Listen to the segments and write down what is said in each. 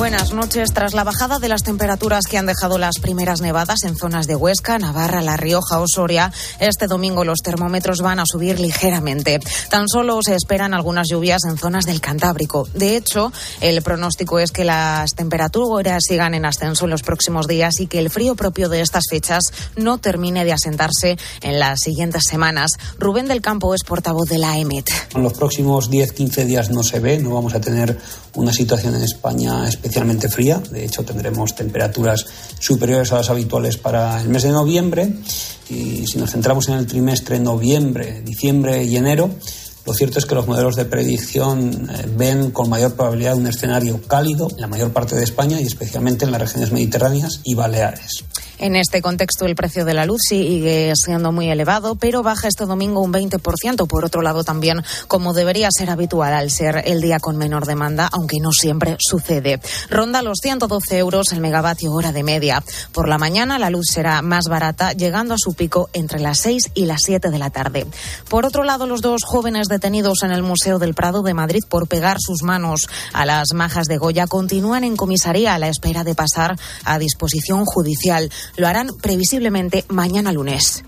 Buenas noches. Tras la bajada de las temperaturas que han dejado las primeras nevadas en zonas de Huesca, Navarra, La Rioja o Soria, este domingo los termómetros van a subir ligeramente. Tan solo se esperan algunas lluvias en zonas del Cantábrico. De hecho, el pronóstico es que las temperaturas sigan en ascenso en los próximos días y que el frío propio de estas fechas no termine de asentarse en las siguientes semanas. Rubén del Campo es portavoz de la EMET. En los próximos 10-15 días no se ve, no vamos a tener una situación en España especialmente fría. De hecho, tendremos temperaturas superiores a las habituales para el mes de noviembre. Y si nos centramos en el trimestre noviembre, diciembre y enero, lo cierto es que los modelos de predicción eh, ven con mayor probabilidad un escenario cálido en la mayor parte de España y especialmente en las regiones mediterráneas y baleares. En este contexto, el precio de la luz sigue siendo muy elevado, pero baja este domingo un 20%. Por otro lado, también, como debería ser habitual al ser el día con menor demanda, aunque no siempre sucede. Ronda los 112 euros el megavatio hora de media. Por la mañana, la luz será más barata, llegando a su pico entre las 6 y las 7 de la tarde. Por otro lado, los dos jóvenes detenidos en el Museo del Prado de Madrid por pegar sus manos a las majas de Goya continúan en comisaría a la espera de pasar a disposición judicial. Lo harán previsiblemente mañana lunes.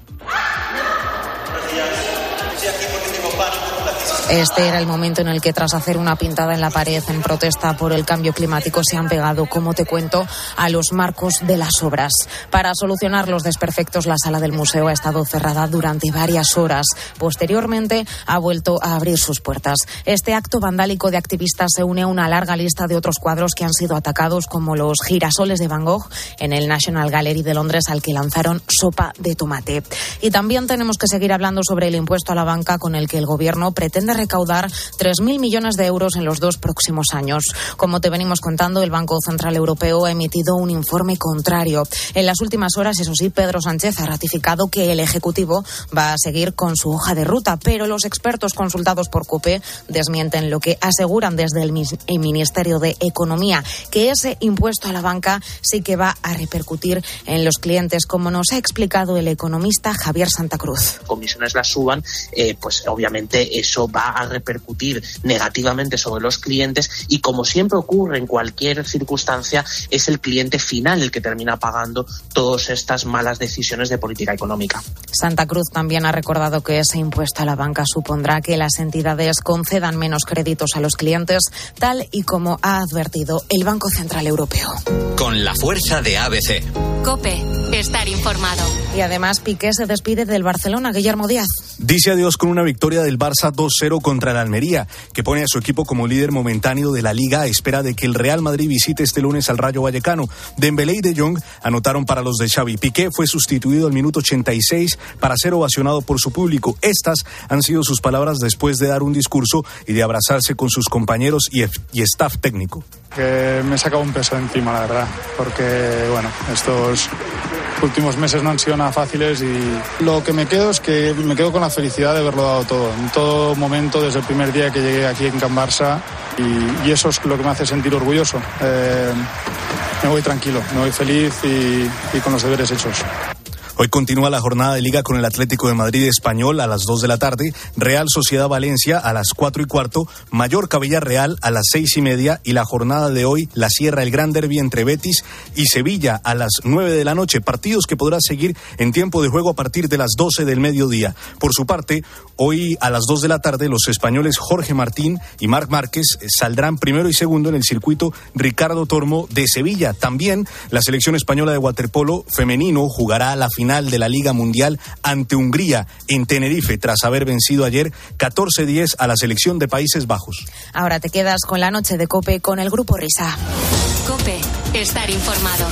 Este era el momento en el que, tras hacer una pintada en la pared en protesta por el cambio climático, se han pegado, como te cuento, a los marcos de las obras. Para solucionar los desperfectos, la sala del museo ha estado cerrada durante varias horas. Posteriormente, ha vuelto a abrir sus puertas. Este acto vandálico de activistas se une a una larga lista de otros cuadros que han sido atacados, como los girasoles de Van Gogh en el National Gallery de Londres, al que lanzaron sopa de tomate. Y también tenemos que seguir hablando sobre el impuesto a la banca con el que el gobierno pretende recaudar 3.000 millones de euros en los dos próximos años. Como te venimos contando, el Banco Central Europeo ha emitido un informe contrario. En las últimas horas, eso sí, Pedro Sánchez ha ratificado que el Ejecutivo va a seguir con su hoja de ruta, pero los expertos consultados por COPE desmienten lo que aseguran desde el Ministerio de Economía, que ese impuesto a la banca sí que va a repercutir en los clientes, como nos ha explicado el economista Javier Santa Cruz. Comisiones las suban, eh, pues obviamente eso va a repercutir negativamente sobre los clientes y como siempre ocurre en cualquier circunstancia es el cliente final el que termina pagando todas estas malas decisiones de política económica. Santa Cruz también ha recordado que ese impuesto a la banca supondrá que las entidades concedan menos créditos a los clientes, tal y como ha advertido el Banco Central Europeo. Con la fuerza de ABC. Cope, estar informado. Y además Piqué se despide del Barcelona, Guillermo Díaz. Dice adiós con una victoria del Barça 2-0 contra el Almería, que pone a su equipo como líder momentáneo de la liga a espera de que el Real Madrid visite este lunes al Rayo Vallecano. Dembélé y De Jong anotaron para los de Xavi. Piqué fue sustituido al minuto 86 para ser ovacionado por su público. Estas han sido sus palabras después de dar un discurso y de abrazarse con sus compañeros y, y staff técnico. Que me he sacado un peso encima, la verdad, porque bueno, estos últimos meses no han sido nada fáciles y lo que me quedo es que me quedo con la felicidad de haberlo dado todo, en todo momento, desde el primer día que llegué aquí en Can Barça y, eso es lo que me hace sentir orgulloso. Eh, me voy tranquilo, me voy feliz y con los deberes hechos. Hoy continúa la jornada de liga con el Atlético de Madrid español a las 2 de la tarde, Real Sociedad Valencia a las 4 y cuarto, Mallorca Villarreal a las 6 y media y la jornada de hoy la cierra el Gran Derby entre Betis y Sevilla a las 9 de la noche, partidos que podrá seguir en tiempo de juego a partir de las 12 del mediodía. Por su parte, hoy a las 2 de la tarde los españoles Jorge Martín y Marc Márquez saldrán primero y segundo en el circuito Ricardo Tormo de Sevilla. También la selección española de waterpolo femenino jugará la final de la Liga Mundial ante Hungría en Tenerife tras haber vencido ayer 14-10 a la selección de Países Bajos. Ahora te quedas con la noche de Cope con el grupo Risa. Cope, estar informado.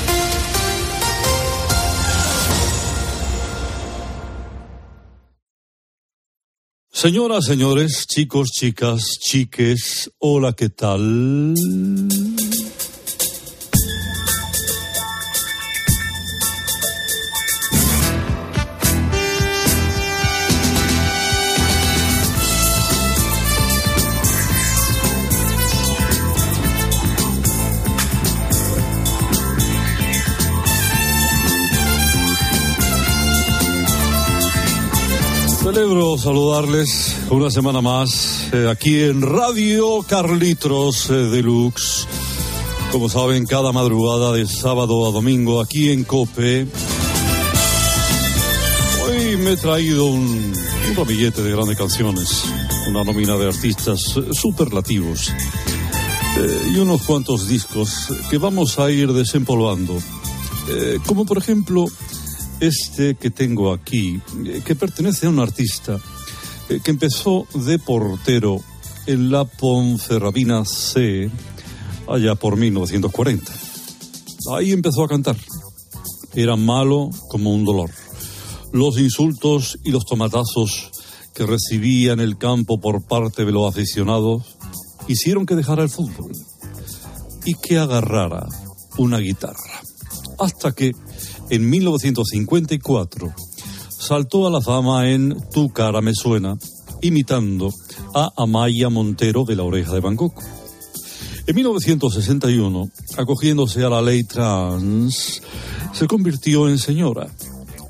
Señoras, señores, chicos, chicas, chiques, hola, ¿qué tal? Celebro saludarles una semana más eh, aquí en Radio Carlitos eh, Deluxe. Como saben, cada madrugada de sábado a domingo aquí en Cope. Hoy me he traído un, un ramillete de grandes canciones, una nómina de artistas eh, superlativos eh, y unos cuantos discos que vamos a ir desempolvando. Como por ejemplo este que tengo aquí, eh, que pertenece a un artista eh, que empezó de portero en la Ponferradina C allá por 1940. Ahí empezó a cantar. Era malo como un dolor. Los insultos y los tomatazos que recibía en el campo por parte de los aficionados hicieron que dejara el fútbol y que agarrara una guitarra. Hasta que en 1954 saltó a la fama en Tu cara me suena, imitando a Amaya Montero de la oreja de Bangkok. En 1961, acogiéndose a la ley trans, se convirtió en señora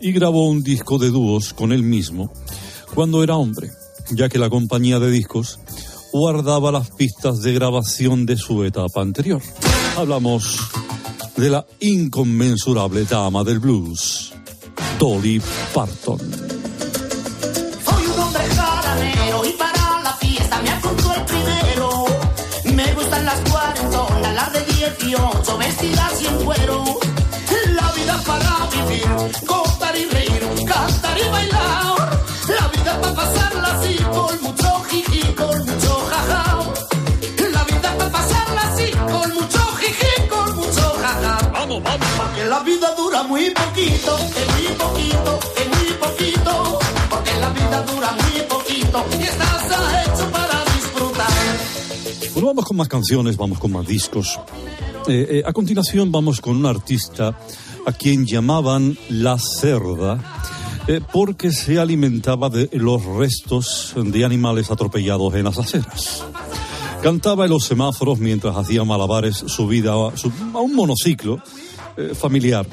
y grabó un disco de dúos con él mismo cuando era hombre, ya que la compañía de discos guardaba las pistas de grabación de su etapa anterior. Hablamos de la inconmensurable dama del blues, Dolly Parton. Soy un hombre jaranero y para la fiesta me apuntó el primero. Me gustan las cuarentonas, las de 18, vestidas y en cuero. La vida para vivir, gozar muy poquito, es muy poquito, es muy poquito. Porque la vida dura muy poquito y estás hecho para disfrutar. Bueno, vamos con más canciones, vamos con más discos. Eh, eh, a continuación vamos con un artista a quien llamaban La Cerda eh, porque se alimentaba de los restos de animales atropellados en las aceras. Cantaba en los semáforos mientras hacía malabares subida a, su- a un monociclo eh, familiar,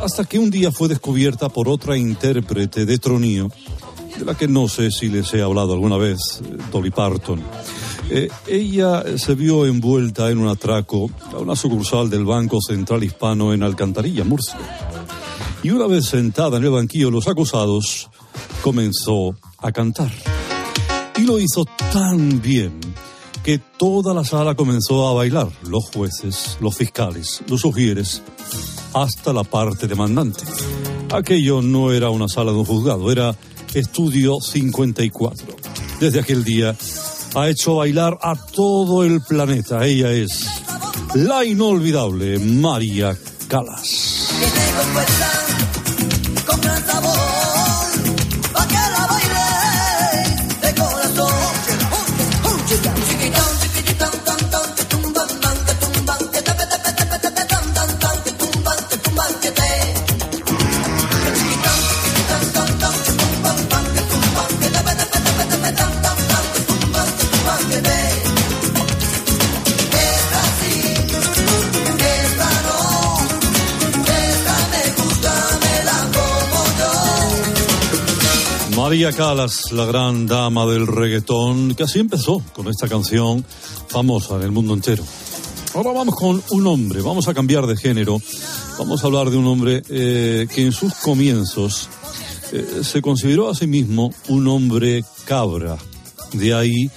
hasta que un día fue descubierta por otra intérprete de tronío, de la que no sé si les he hablado alguna vez, eh, Dolly Parton. Eh, ella se vio envuelta en un atraco a una sucursal del Banco Central Hispano en Alcantarilla, Murcia. Y una vez sentada en el banquillo los acusados, comenzó a cantar. Y lo hizo tan bien que toda la sala comenzó a bailar, los jueces, los fiscales, los sugieres, hasta la parte demandante. Aquello no era una sala de un juzgado, era Estudio 54. Desde aquel día ha hecho bailar a todo el planeta. Ella es la inolvidable María Calas. María Calas, la gran dama del reggaetón, que así empezó con esta canción famosa en el mundo entero. Ahora vamos con un hombre, vamos a cambiar de género, vamos a hablar de un hombre eh, que en sus comienzos eh, se consideró a sí mismo un hombre cabra, de ahí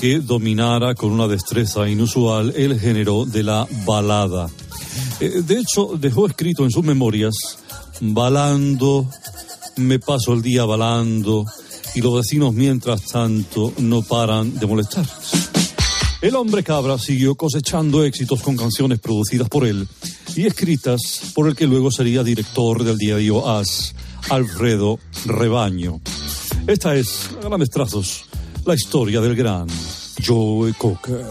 que dominara con una destreza inusual el género de la balada. Eh, de hecho, dejó escrito en sus memorias, balando, me paso el día balando, y los vecinos mientras tanto no paran de molestar. El hombre cabra siguió cosechando éxitos con canciones producidas por él y escritas por el que luego sería director del diario As, Alfredo Rebaño. Esta es, a grandes trazos, la historia del gran Joe Cocker.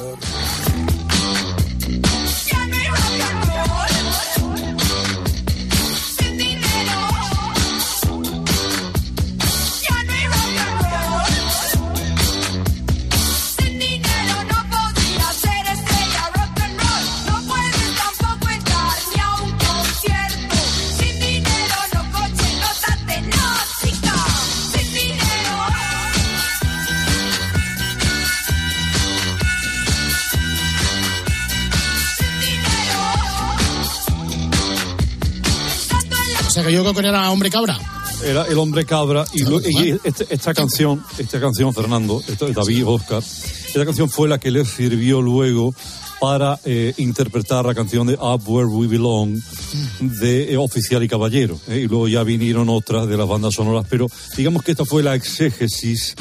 Yo creo que era hombre cabra. Era el hombre cabra y, lo- y este- esta canción, esta canción, Fernando, esto es David Oscar, esta canción fue la que le sirvió luego para eh, interpretar la canción de Up Where We Belong de eh, Oficial y Caballero. eh, y luego ya vinieron otras de las bandas sonoras, pero digamos que esta fue la exégesis,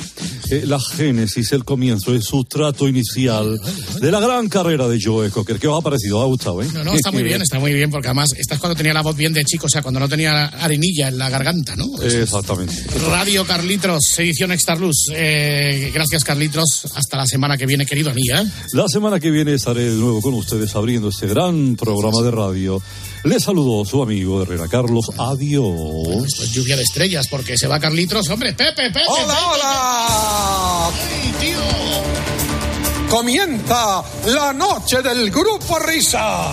eh, la génesis, el comienzo, el sustrato inicial de la gran carrera de Joe Cocker. ¿Qué os ha parecido? ¿Os ha gustado? Eh? No, no, está muy bien, está muy bien, porque además esta es cuando tenía la voz bien de chico, o sea, cuando no tenía arenilla en la garganta, ¿no? Exactamente. Radio Carlitos, edición Extra Luz. Eh, gracias, Carlitos. Hasta la semana que viene, querido amigo. ¿eh? La semana que viene estaré de nuevo con ustedes abriendo este gran programa de radio. Les saludó su amigo Herrera Carlos. Adiós. Esto es lluvia de estrellas, porque se va Carlitos. Hombre, Pepe, Pepe. ¡Hola, Pepe, hola! Pepe. ¡Ey, tío! Comienza la noche del grupo Risa.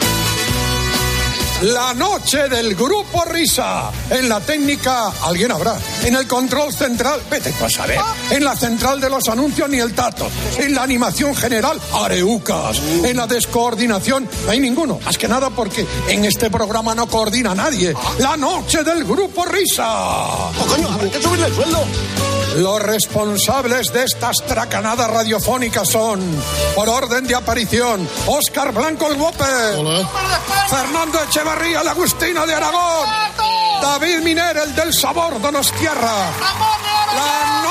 La noche del grupo Risa. En la técnica, alguien habrá. En el control central, vete tú a saber. En la central de los anuncios, ni el tato. En la animación general, areucas. En la descoordinación, no hay ninguno. Más que nada porque en este programa no coordina nadie. La noche del grupo Risa. Oh, coño, habrá que subirle el sueldo. Los responsables de estas tracanadas radiofónicas son, por orden de aparición, Óscar Blanco el Guope, Fernando Echevarría el Agustino de Aragón, David Miner el del Sabor Donostierra, la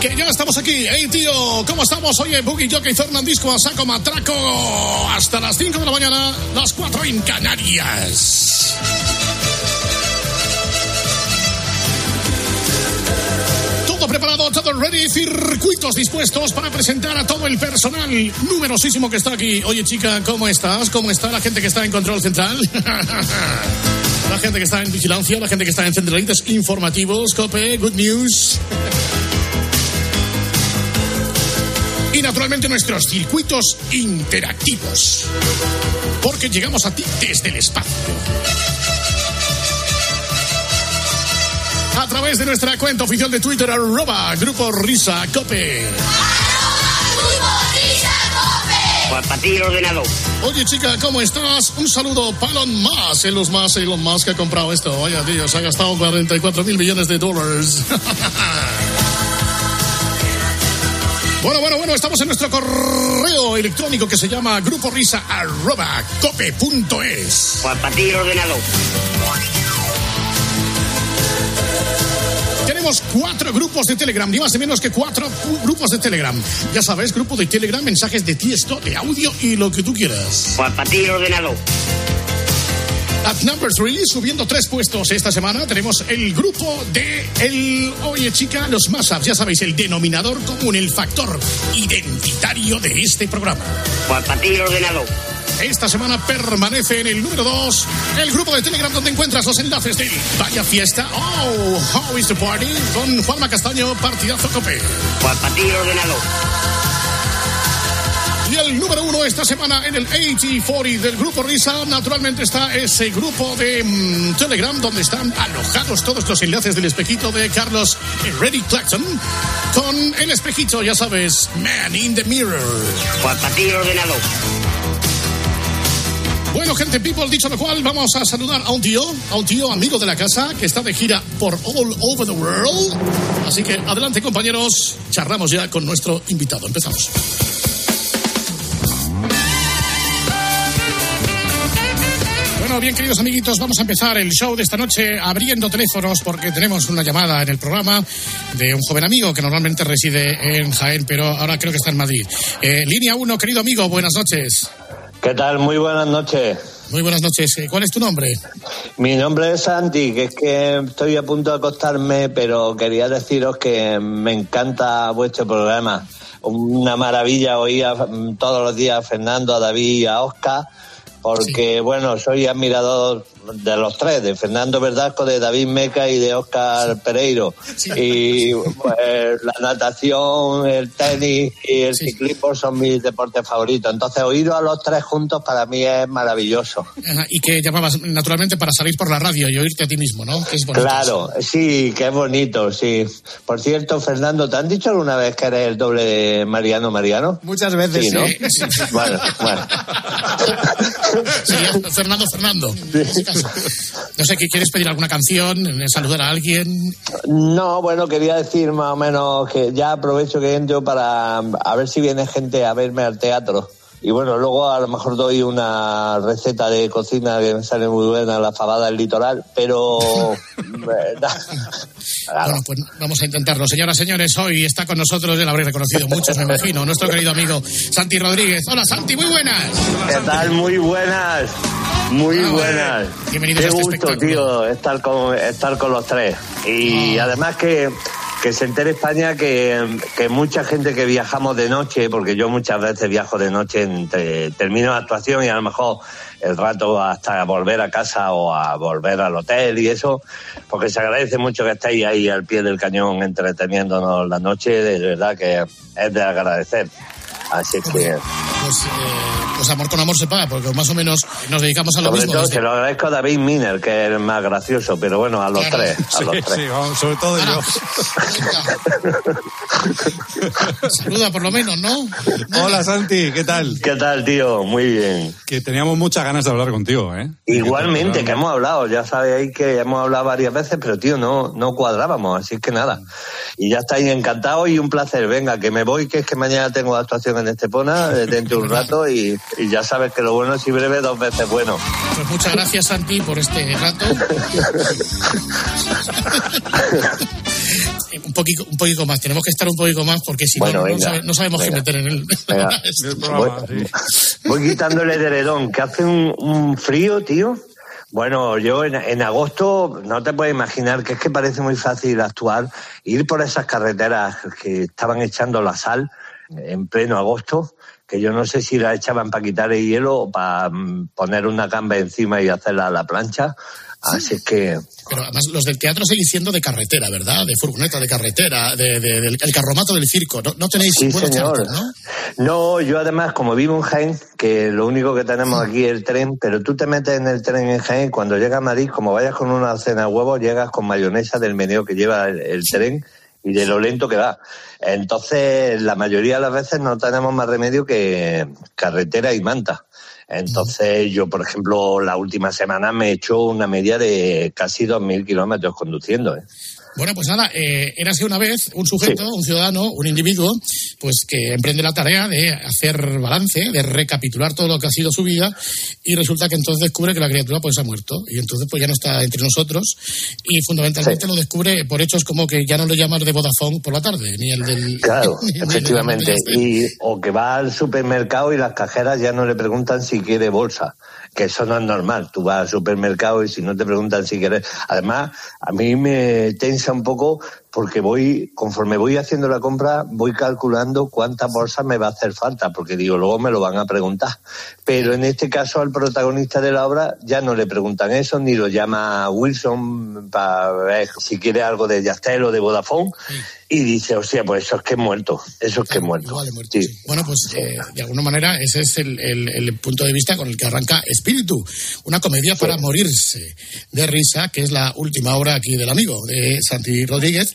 Que ya estamos aquí. Hey, tío, ¿cómo estamos? Oye, Boogie Jockey Fernandisco a saco matraco. Hasta las 5 de la mañana, las 4 en Canarias. Todo preparado, todo ready, circuitos dispuestos para presentar a todo el personal numerosísimo que está aquí. Oye, chica, ¿cómo estás? ¿Cómo está la gente que está en control central? la gente que está en vigilancia, la gente que está en centralitas informativos, COPE, Good News. Naturalmente nuestros circuitos interactivos. Porque llegamos a ti desde el espacio. A través de nuestra cuenta oficial de Twitter, arroba Grupo Risa Cope. Ordenador. Oye, chica, ¿cómo estás? Un saludo para Elon Musk. Elon Musk, Elon Musk ha comprado esto. Vaya, tío, se ha gastado 44 mil millones de dólares. Bueno, bueno, bueno, estamos en nuestro correo electrónico que se llama grupo risa arroba cope.es. Para ti, ordenador. Tenemos cuatro grupos de Telegram, ni más ni menos que cuatro grupos de Telegram. Ya sabes, grupo de Telegram, mensajes de texto, de audio y lo que tú quieras. Para ti, ordenador. At number three, subiendo tres puestos esta semana, tenemos el grupo de el Oye Chica, los Mashups, ya sabéis, el denominador común, el factor identitario de este programa. Pues para ti, ordenador. Esta semana permanece en el número 2 el grupo de Telegram donde encuentras los enlaces de Vaya Fiesta, Oh, How is the Party, con Juanma Castaño, Partidazo Cope. Pues para ti, ordenador. Y el número esta semana en el 8040 del grupo Risa, naturalmente está ese grupo de mm, Telegram donde están alojados todos los enlaces del espejito de Carlos Reddy Claxton con el espejito, ya sabes, Man in the Mirror. Pues para ti, ordenador. Bueno, gente people, dicho lo cual, vamos a saludar a un tío, a un tío amigo de la casa que está de gira por all over the world. Así que adelante, compañeros, charramos ya con nuestro invitado. Empezamos. Bien, queridos amiguitos, vamos a empezar el show de esta noche abriendo teléfonos porque tenemos una llamada en el programa de un joven amigo que normalmente reside en Jaén, pero ahora creo que está en Madrid. Eh, línea 1, querido amigo, buenas noches. ¿Qué tal? Muy buenas noches. Muy buenas noches. Eh, ¿Cuál es tu nombre? Mi nombre es Santi, que es que estoy a punto de acostarme, pero quería deciros que me encanta vuestro programa. Una maravilla oír a- todos los días a Fernando, a David y a Oscar, porque, bueno, soy admirador de los tres, de Fernando Verdasco, de David Meca y de Oscar Pereiro. Y pues, la natación, el tenis y el ciclismo son mis deportes favoritos. Entonces, oíros a los tres juntos para mí es maravilloso. Ajá, Y que llamabas naturalmente para salir por la radio y oírte a ti mismo, ¿no? Que es bonito. Claro, sí, que es bonito, sí. Por cierto, Fernando, ¿te han dicho alguna vez que eres el doble de Mariano Mariano? Muchas veces, Sí, ¿no? sí. Bueno, bueno. Fernando Fernando. No sé, ¿qué ¿quieres pedir alguna canción? ¿Saludar a alguien? No, bueno, quería decir más o menos que ya aprovecho que entro para a ver si viene gente a verme al teatro. Y bueno, luego a lo mejor doy una receta de cocina que me sale muy buena, la fabada del litoral, pero... eh, Bueno, pues vamos a intentarlo. Señoras, señores, hoy está con nosotros, ya lo habréis reconocido muchos, me imagino, nuestro querido amigo Santi Rodríguez. Hola, Santi, muy buenas. ¿Qué tal? Muy buenas. Muy buenas. Bienvenidos Qué a este gusto, tío, estar con, estar con los tres. Y Ah. además que, que se entere España que, que mucha gente que viajamos de noche, porque yo muchas veces viajo de noche, entre, termino la actuación y a lo mejor el rato hasta volver a casa o a volver al hotel y eso, porque se agradece mucho que estéis ahí al pie del cañón entreteniéndonos la noche, de verdad que es de agradecer. Así que... Pues, eh, pues amor con amor se paga, porque más o menos nos dedicamos a lo Sobre mismo. todo desde- se lo agradezco a David Miner, que es el más gracioso, pero bueno, a los Claro. tres. A Sí, los tres. sí, vamos, sobre todo yo. Saluda por lo menos, ¿no? Hola Santi, ¿qué tal? ¿Qué tal, tío? Muy bien. Que teníamos muchas ganas de hablar contigo, ¿eh? Igualmente, que hemos hablado, ya sabéis que hemos hablado varias veces, pero tío, no, no cuadrábamos, así que nada. Y ya estáis encantados y un placer. Venga, que me voy, que es que mañana tengo actuación en Estepona, eh, dentro de un rato, y, y ya sabes que lo bueno es y breve dos veces bueno. Pues muchas gracias, Santi, por este rato. Un poquito, un poquito más, tenemos que estar un poquito más porque si Bueno, no, no, venga, sabe- no sabemos venga. qué meter en el, Venga. el Voy, programa. voy quitándole de heredón, que hace un, un frío, tío. Bueno, yo en, en agosto no te puedes imaginar que es que parece muy fácil actuar, ir por esas carreteras que estaban echando la sal en pleno agosto, que yo no sé si la echaban para quitar el hielo o para poner una gamba encima y hacerla a la plancha. Así es que Pero además los del teatro seguís siendo de carretera, ¿verdad? De furgoneta de carretera, de, de- del el carromato del circo. No, no tenéis Sí, señor. ¿no? No, yo además, como vivo en Jaén, que lo único que tenemos aquí es el tren, pero tú te metes en el tren en Jaén, cuando llegas a Madrid, como vayas con una cena de huevos, llegas con mayonesa del meneo que lleva el, el tren y de lo lento que va. Entonces, la mayoría de las veces no tenemos más remedio que carretera y manta. Entonces, yo, por ejemplo, la última semana me he hecho una media de casi 2.000 kilómetros conduciendo. ¿eh? Bueno, pues nada, eh, érase una vez un sujeto, un ciudadano, un individuo, pues que emprende la tarea de hacer balance, de recapitular todo lo que ha sido su vida y resulta que entonces descubre que la criatura pues ha muerto. Y entonces pues ya no está entre nosotros. Y fundamentalmente lo descubre por hechos como que ya no le llaman de Vodafone por la tarde, ni el del... Claro, ni el del- efectivamente. Y, o que va al supermercado y las cajeras ya no le preguntan si quiere bolsa. Que eso no es normal. Tú vas al supermercado y si no te preguntan si quieres. Además, a mí me tensa un poco porque voy, conforme voy haciendo la compra, voy calculando cuántas bolsas me va a hacer falta, porque digo, luego me lo van a preguntar. Pero en este caso al protagonista de la obra ya no le preguntan eso, ni lo llama Wilson para ver si quiere algo de Yastel o de Vodafone, y dice, hostia, pues eso es que he muerto, eso es que he muerto. Sí. Bueno, pues eh, de alguna manera ese es el, el- el punto de vista con el que arranca Espíritu, una comedia para morirse de risa, que es la última obra aquí del amigo, de Santi Rodríguez,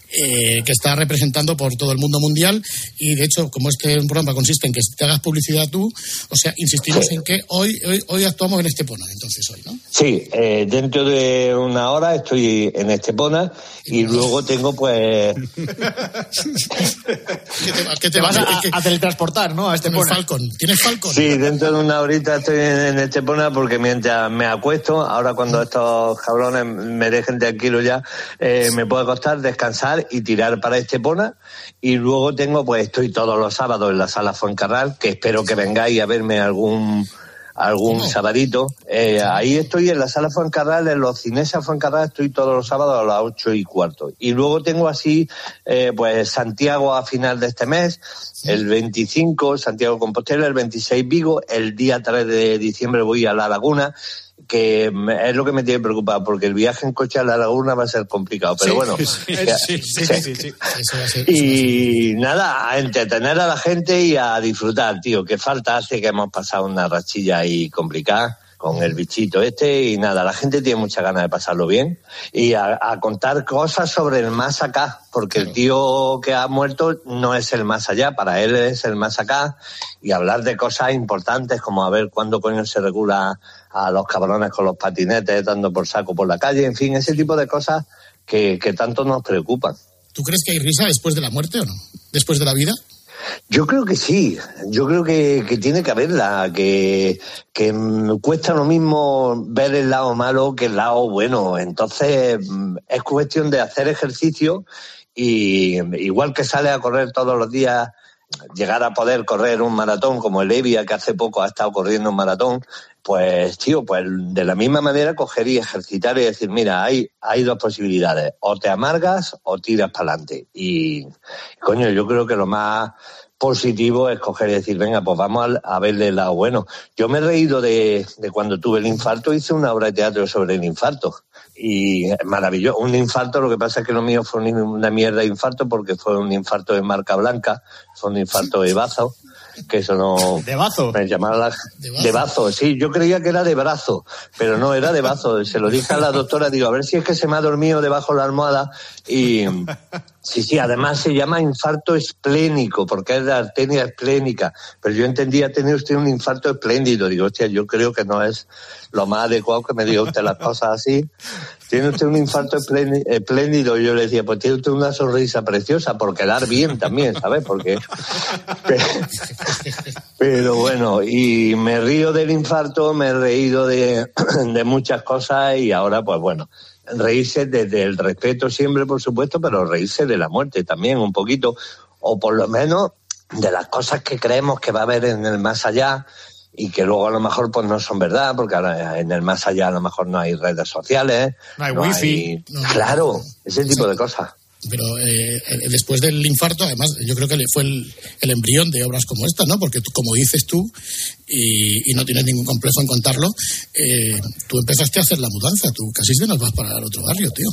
eh, que está representando por todo el mundo mundial y de hecho, como este programa consiste en que te hagas publicidad tú, o sea, insistimos en que hoy, hoy, hoy actuamos en Estepona, entonces hoy, ¿no? Sí, eh, dentro de una hora estoy en Estepona y luego tengo pues ¿Qué te, qué te Te vas va- a, a teletransportar, ¿no? A este Tienes Falcon. ¿Tienes Falcon? Sí, dentro de una horita estoy en, en Estepona porque mientras me acuesto, ahora cuando estos cabrones me dejen tranquilo ya, eh, me puedo acostar, descansar y tirar para Estepona. Y luego tengo, pues estoy todos los sábados en la sala Fuencarral, que espero que vengáis a verme algún algún sabadito. Eh, ahí estoy en la sala Fuencarral, en los Cinesa Fuencarral, estoy todos los sábados a las ocho y cuarto. Y luego tengo así, eh, pues Santiago a final de este mes, el 25 Santiago Compostela, el 26 Vigo, el día 3 de diciembre voy a La Laguna, que me- es lo que me tiene preocupado, porque el viaje en coche a La Laguna va a ser complicado. Pero Sí, bueno, y nada, a entretener a la gente y a disfrutar, tío. Que falta hace que hemos pasado una rachilla ahí complicada con el bichito este y nada, la gente tiene mucha ganas de pasarlo bien. Y a, a contar cosas sobre el más acá, porque el tío que ha muerto no es el más allá, para él es el más acá. Y hablar de cosas importantes como a ver cuándo coño se regula a los cabrones con los patinetes dando por saco por la calle, en fin, ese tipo de cosas que, que tanto nos preocupan. ¿Tú crees que hay risa después de la muerte o no? ¿Después de la vida? Yo creo que sí, yo creo que, que tiene que haberla, que, que mm, cuesta lo mismo ver el lado malo que el lado bueno. Entonces mm, es cuestión de hacer ejercicio y igual que sale a correr todos los días, llegar a poder correr un maratón como el Evia, que hace poco ha estado corriendo un maratón, pues tío, pues de la misma manera coger y ejercitar y decir, mira, hay, hay dos posibilidades, o te amargas o tiras para adelante. Y coño, yo creo que lo más positivo es coger y decir, venga, pues vamos a verle el lado bueno. Yo me he reído de, de cuando tuve el infarto, hice una obra de teatro sobre el infarto. Y es maravilloso. Un infarto, lo que pasa es que lo mío fue un- una mierda de infarto porque fue un infarto de marca blanca, fue un infarto de bazo, que eso no... De bazo. Me llamaba la... De bazo, sí, yo creía que era de brazo, pero no, era de bazo. Se lo dije a la doctora, digo, a ver si es que se me ha dormido debajo de la almohada y... Sí, sí, además se llama infarto esplénico, porque es de arteria esplénica. Pero yo entendía, tenía usted un infarto espléndido. Digo, hostia, yo creo que no es lo más adecuado que me diga usted las cosas así. Tiene usted un infarto espléndido. Y yo le decía, pues tiene usted una sonrisa preciosa, por quedar bien también, ¿sabes? Porque... Pero bueno, y me río del infarto, me he reído de muchas cosas y ahora, pues bueno, reírse desde el respeto siempre, por supuesto, pero reírse de la muerte también un poquito, o por lo menos de las cosas que creemos que va a haber en el más allá y que luego a lo mejor pues no son verdad, porque ahora en el más allá a lo mejor no hay redes sociales, No hay wifi. hay- claro, ese tipo de cosas. Pero eh, eh, después del infarto, además, yo creo que le fue el, el embrión de obras como esta, ¿no? Porque como dices tú, y, y no tienes ningún complejo en contarlo, eh, tú empezaste a hacer la mudanza. Tú casi te nos vas para el otro barrio, tío.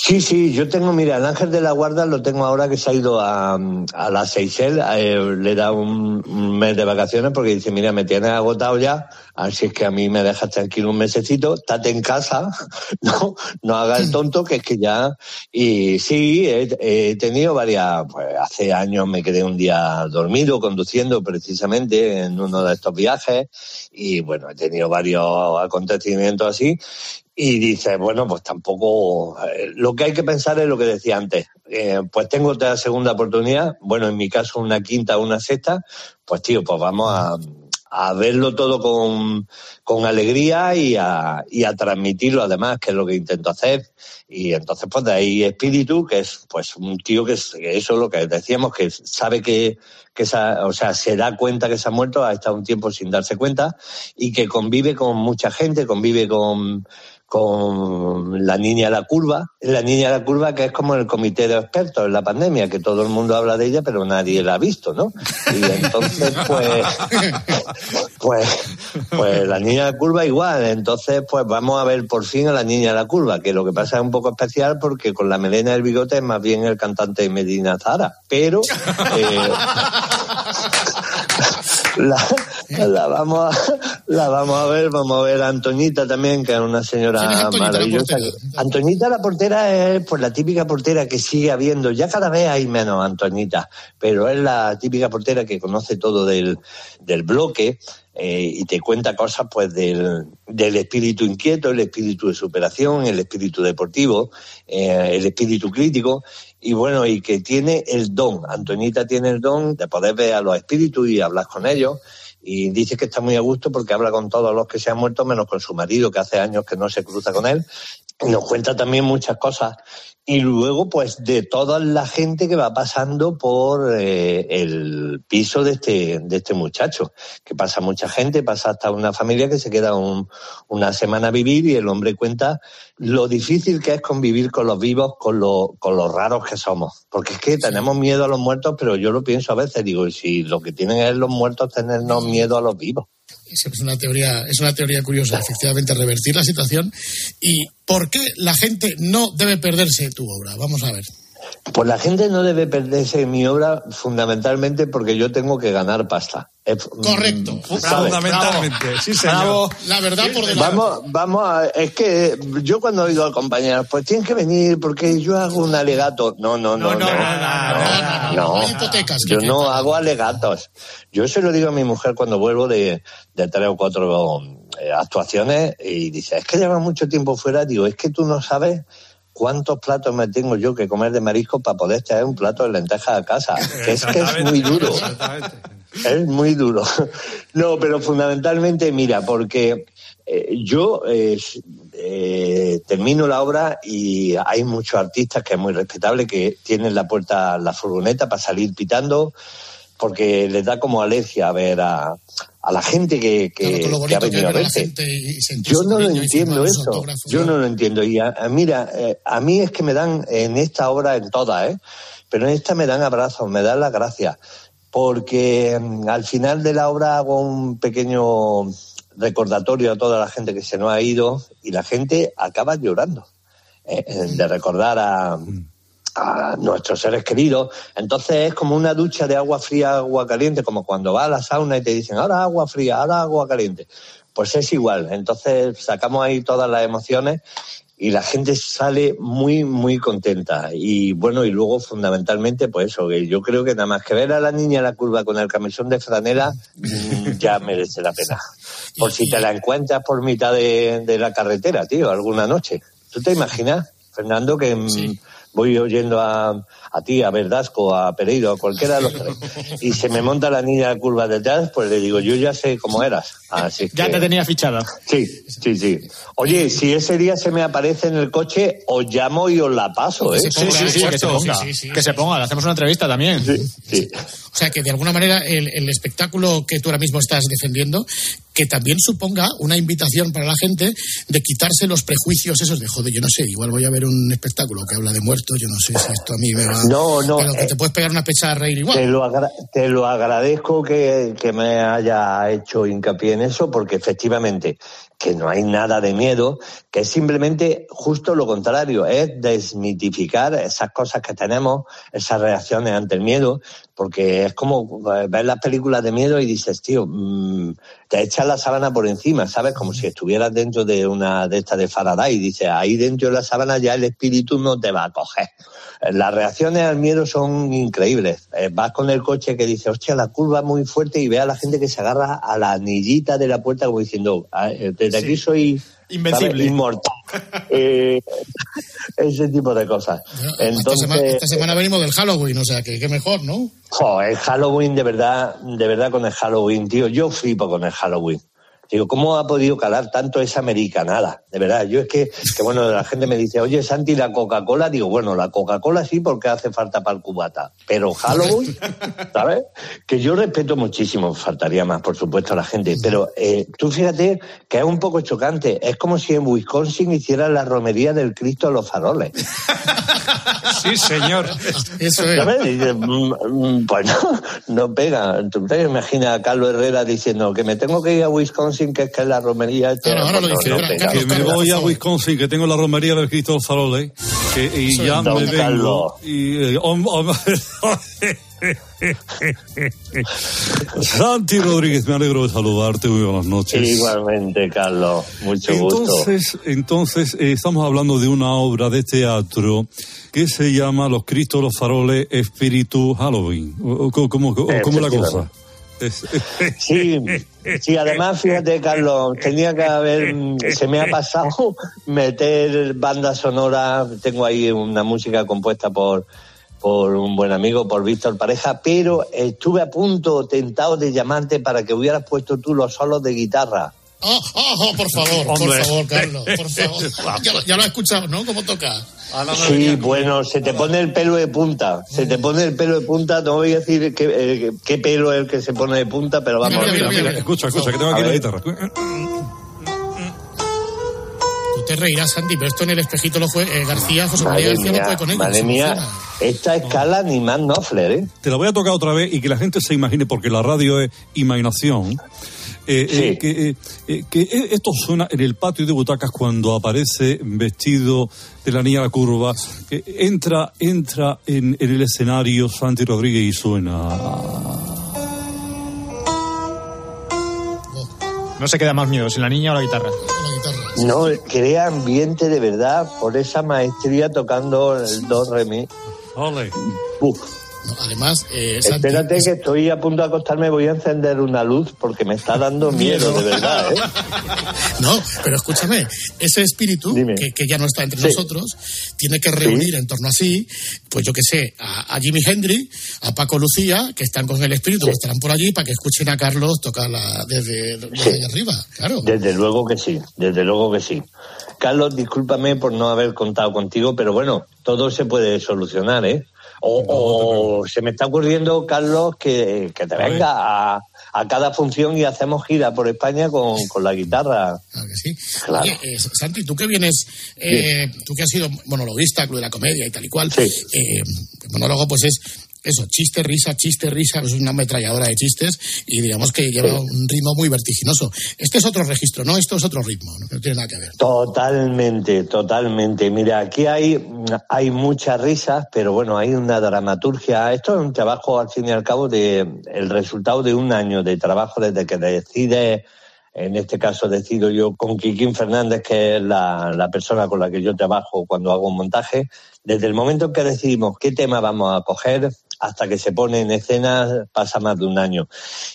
Sí, sí, yo tengo, mira, el ángel de la guarda lo tengo ahora que se ha ido a, a la Seychelles, eh, le da un, un mes de vacaciones porque dice, mira, me tienes agotado ya, así es que a mí me dejas tranquilo un mesecito, estate en casa, no, no haga el tonto, que es que ya, y sí, he, he tenido varias, pues hace años me quedé un día dormido conduciendo precisamente en uno de estos viajes y bueno, he tenido varios acontecimientos así y dices, bueno, pues tampoco. eh, lo que hay que pensar es lo que decía antes. Eh, pues tengo otra segunda oportunidad, bueno, en mi caso una quinta o una sexta, pues tío, pues vamos a, verlo todo con, con alegría y a, y a transmitirlo además, que es lo que intento hacer. Y entonces, pues de ahí espíritu, que es pues un tío que, es, que eso es lo que decíamos, que sabe que, que esa, o sea, se da cuenta que se ha muerto, ha estado un tiempo sin darse cuenta y que convive con mucha gente, convive con, con la niña de la curva, la niña de la curva que es como el comité de expertos en la pandemia, que todo el mundo habla de ella, pero nadie la ha visto, ¿no? Y entonces, pues, pues, pues la niña de la curva igual, entonces, pues vamos a ver por fin a la niña de la curva, que lo que pasa es un poco especial porque con la melena del bigote es más bien el cantante de Medina Zara, pero eh, la, la vamos a, la vamos a ver, vamos a ver a Antoñita también, que es una ¿Quién es señora Antoñita, la maravillosa. portera? Antoñita la portera es pues la típica portera que sigue habiendo, ya cada vez hay menos Antoñita, pero es la típica portera que conoce todo del, del bloque eh, y te cuenta cosas pues del, del espíritu inquieto, el espíritu de superación, el espíritu deportivo, eh, el espíritu crítico y bueno, y que tiene el don, Antoñita tiene el don de poder ver a los espíritus y hablar con ellos. Y dice que está muy a gusto porque habla con todos los que se han muerto, menos con su marido, que hace años que no se cruza con él. Y nos cuenta también muchas cosas. Y luego, pues, de toda la gente que va pasando por eh, el piso de este, de este muchacho. Que pasa mucha gente, pasa hasta una familia que se queda un- una semana a vivir y el hombre cuenta lo difícil que es convivir con los vivos, con, lo, con los raros que somos. Porque es que tenemos miedo a los muertos, pero yo lo pienso a veces, digo, si lo que tienen es los muertos, tenernos miedo a los vivos. Es una teoría, es una teoría curiosa, efectivamente, revertir la situación. ¿Y por qué la gente no debe perderse tu obra? Vamos a ver. Pues la gente no debe perderse mi obra fundamentalmente porque yo tengo que ganar pasta. Es- Correcto. mm, ¿sabes? Fundamentalmente, sí, señor. La verdad por delante. Vamos, vamos a, es que yo cuando oigo al compañero, pues tienes que venir porque yo hago un alegato. No, no, no, no. no, no, Hay hipotecas. Yo no hago alegatos. Yo se lo digo a mi mujer cuando vuelvo de, de tres o cuatro eh, actuaciones y dice, es que lleva mucho tiempo fuera. Digo, es que tú no sabes cuántos platos me tengo yo que comer de marisco para poder traer un plato de lentejas a casa. Que es que es muy duro. Es muy duro. No, pero fundamentalmente, mira, porque eh, yo eh, eh, termino la obra y hay muchos artistas que es muy respetable que tienen la puerta, la furgoneta para salir pitando porque les da como alergia a ver a, a la gente que, que, ha venido a verte. Yo no lo entiendo eso. Yo no lo entiendo. Y a- a- mira, eh, a mí es que me dan en esta obra, en todas, ¿eh? pero en esta me dan abrazos, me dan las gracias. Porque mm, al final de la obra hago un pequeño recordatorio a toda la gente que se nos ha ido y la gente acaba llorando. ¿eh? De recordar a, a nuestros seres queridos. Entonces es como una ducha de agua fría, agua caliente, como cuando vas a la sauna y te dicen, ahora agua fría, ahora agua caliente. Pues es igual. Entonces sacamos ahí todas las emociones y la gente sale muy, muy contenta. Y bueno, y luego fundamentalmente, pues eso, que yo creo que nada más que ver a la niña en la curva con el camisón de franela, mm, ya merece la pena. Por si te la encuentras por mitad de, de la carretera, tío, alguna noche. ¿Tú te imaginas, Fernando, que mm, voy oyendo a, a ti, a Verdasco, a Pereiro, a cualquiera de los tres, y se me monta la niña la curva detrás, pues le digo, yo ya sé cómo eras. Así Ya que- te tenía fichada. Sí, sí, sí. Oye, si ese día se me aparece en el coche, os llamo y os la paso, ¿eh? Sí, sí, sí, que se ponga. Sí, sí, sí, que se ponga, le hacemos una entrevista también. O sea, que de alguna manera el, el espectáculo que tú ahora mismo estás defendiendo, que también suponga una invitación para la gente de quitarse los prejuicios esos de, joder, yo no sé, igual voy a ver un espectáculo que habla de muertos, yo no sé si esto a mí me va... No, no, Pero que eh, te puedes pegar una pecha a reír igual. Te lo, agra- te lo agradezco que, que me haya hecho hincapié en eso, porque efectivamente que no hay nada de miedo, que es simplemente justo lo contrario, es desmitificar esas cosas que tenemos, esas reacciones ante el miedo, porque es como eh, ver las películas de miedo y dices, tío, mm, te echas la sábana por encima, ¿sabes? Como si estuvieras dentro de una de estas de Faraday y dices, ahí dentro de la sábana ya el espíritu no te va a coger. Eh, Las reacciones al miedo son increíbles. Eh, vas con el coche que dice, hostia, la curva es muy fuerte y ve a la gente que se agarra a la anillita de la puerta como diciendo, "Ah, desde aquí soy Invencible. ¿sabes? inmortal. Eh, ese tipo de cosas. esta, Entonces, semana, esta semana venimos del Halloween, o sea, que qué mejor, ¿no? Jo, el Halloween, de verdad, de verdad con el Halloween, tío, yo flipo con el Halloween. Digo, ¿cómo ha podido calar tanto esa americanada? De verdad, yo es que, que bueno, la gente me dice, oye, Santi, la Coca-Cola, digo, bueno, la Coca-Cola sí porque hace falta para el cubata, pero Halloween, ¿sabes? Que yo respeto muchísimo, faltaría más, por supuesto, a la gente, pero eh, tú fíjate que es un poco chocante, es como si en Wisconsin hicieran la romería del Cristo a los faroles. Sí, señor. Eso es. ¿Sabes? Mm, mm, pues no, no pega. ¿Tú te imaginas a Carlos Herrera diciendo que me tengo que ir a Wisconsin, que es que es la romería? Este, Claro, ahora lo dice, no. Carlos, Que me voy a Wisconsin, que tengo la romería del Cristo de los Faroles, que, y Eso ya me vengo. Carlos. Y, eh, om- om- Santi Rodríguez, me alegro de saludarte, muy buenas noches. Igualmente, Carlos, mucho gusto. Entonces, entonces eh, estamos hablando de una obra de teatro que se llama Los Cristos, los Faroles, Espíritu Halloween. ¿O, o- cómo, cómo- cómo la cosa? Sí, sí, además, fíjate, Carlos, tenía que haber, se me ha pasado meter banda sonora, tengo ahí una música compuesta por, por un buen amigo, por Víctor Pareja, pero estuve a punto, tentado de llamarte para que hubieras puesto tú los solos de guitarra. Oh, oh, oh, por favor, por Hombre. favor, Carlos, por favor. Ya, lo- ya lo has escuchado, ¿no? ¿Cómo toca? Sí, bueno, se te pone el pelo de punta, se te pone el pelo de punta, no voy a decir qué, eh, qué pelo es el que se pone de punta, pero vamos. Mira, mira, escucha, escucha, que tengo aquí la guitarra. Tú te reirás, Santi, pero esto en el espejito lo fue eh, García, José María Madre García no mía, puede con ello. madre mía, esta escala ni más Knopfler, ¿eh? Te la voy a tocar otra vez y que la gente se imagine, porque la radio es imaginación. Eh, eh, que, eh, eh, que eh, esto suena en el patio de butacas cuando aparece vestido de la niña a la curva, que entra, entra en, en el escenario Santi Rodríguez y suena. No se queda más miedo, si la niña o la guitarra. No, crea ambiente de verdad por esa maestría tocando el do re mi. Uf. No, además, eh, Santi, Espérate que estoy a punto de acostarme, voy a encender una luz porque me está dando miedo, de verdad, ¿eh? No, pero escúchame, ese espíritu que, que ya no está entre Sí. nosotros tiene que reunir en torno a sí, pues yo que sé, a, a Jimi Hendrix, a Paco Lucía, que están con el espíritu, que estarán por allí para que escuchen a Carlos tocar la- desde, desde arriba, claro. Desde luego que sí, desde luego que sí. Carlos, discúlpame por no haber contado contigo, pero bueno, todo se puede solucionar, ¿eh? O, o se me está ocurriendo, Carlos, que, que te venga a, a cada función y hacemos gira por España con, con la guitarra. Claro que sí. Claro. Oye, eh, Santi, tú que vienes, eh, tú que has sido monologuista, club de la comedia y tal y cual, eh, el monólogo pues es eso, chiste, risa, chiste, risa, es una ametralladora de chistes y digamos que lleva un ritmo muy vertiginoso. Este es otro registro, ¿no? Esto es otro ritmo, no, No tiene nada que ver. Totalmente, totalmente. Mira, aquí hay, hay muchas risas, pero bueno, hay una dramaturgia. Esto es un trabajo, al fin y al cabo, de el resultado de un año de trabajo desde que decides, en este caso decido yo con Kikín Fernández, que es la, la persona con la que yo trabajo cuando hago un montaje, desde el momento en que decidimos qué tema vamos a coger hasta que se pone en escena pasa más de un año.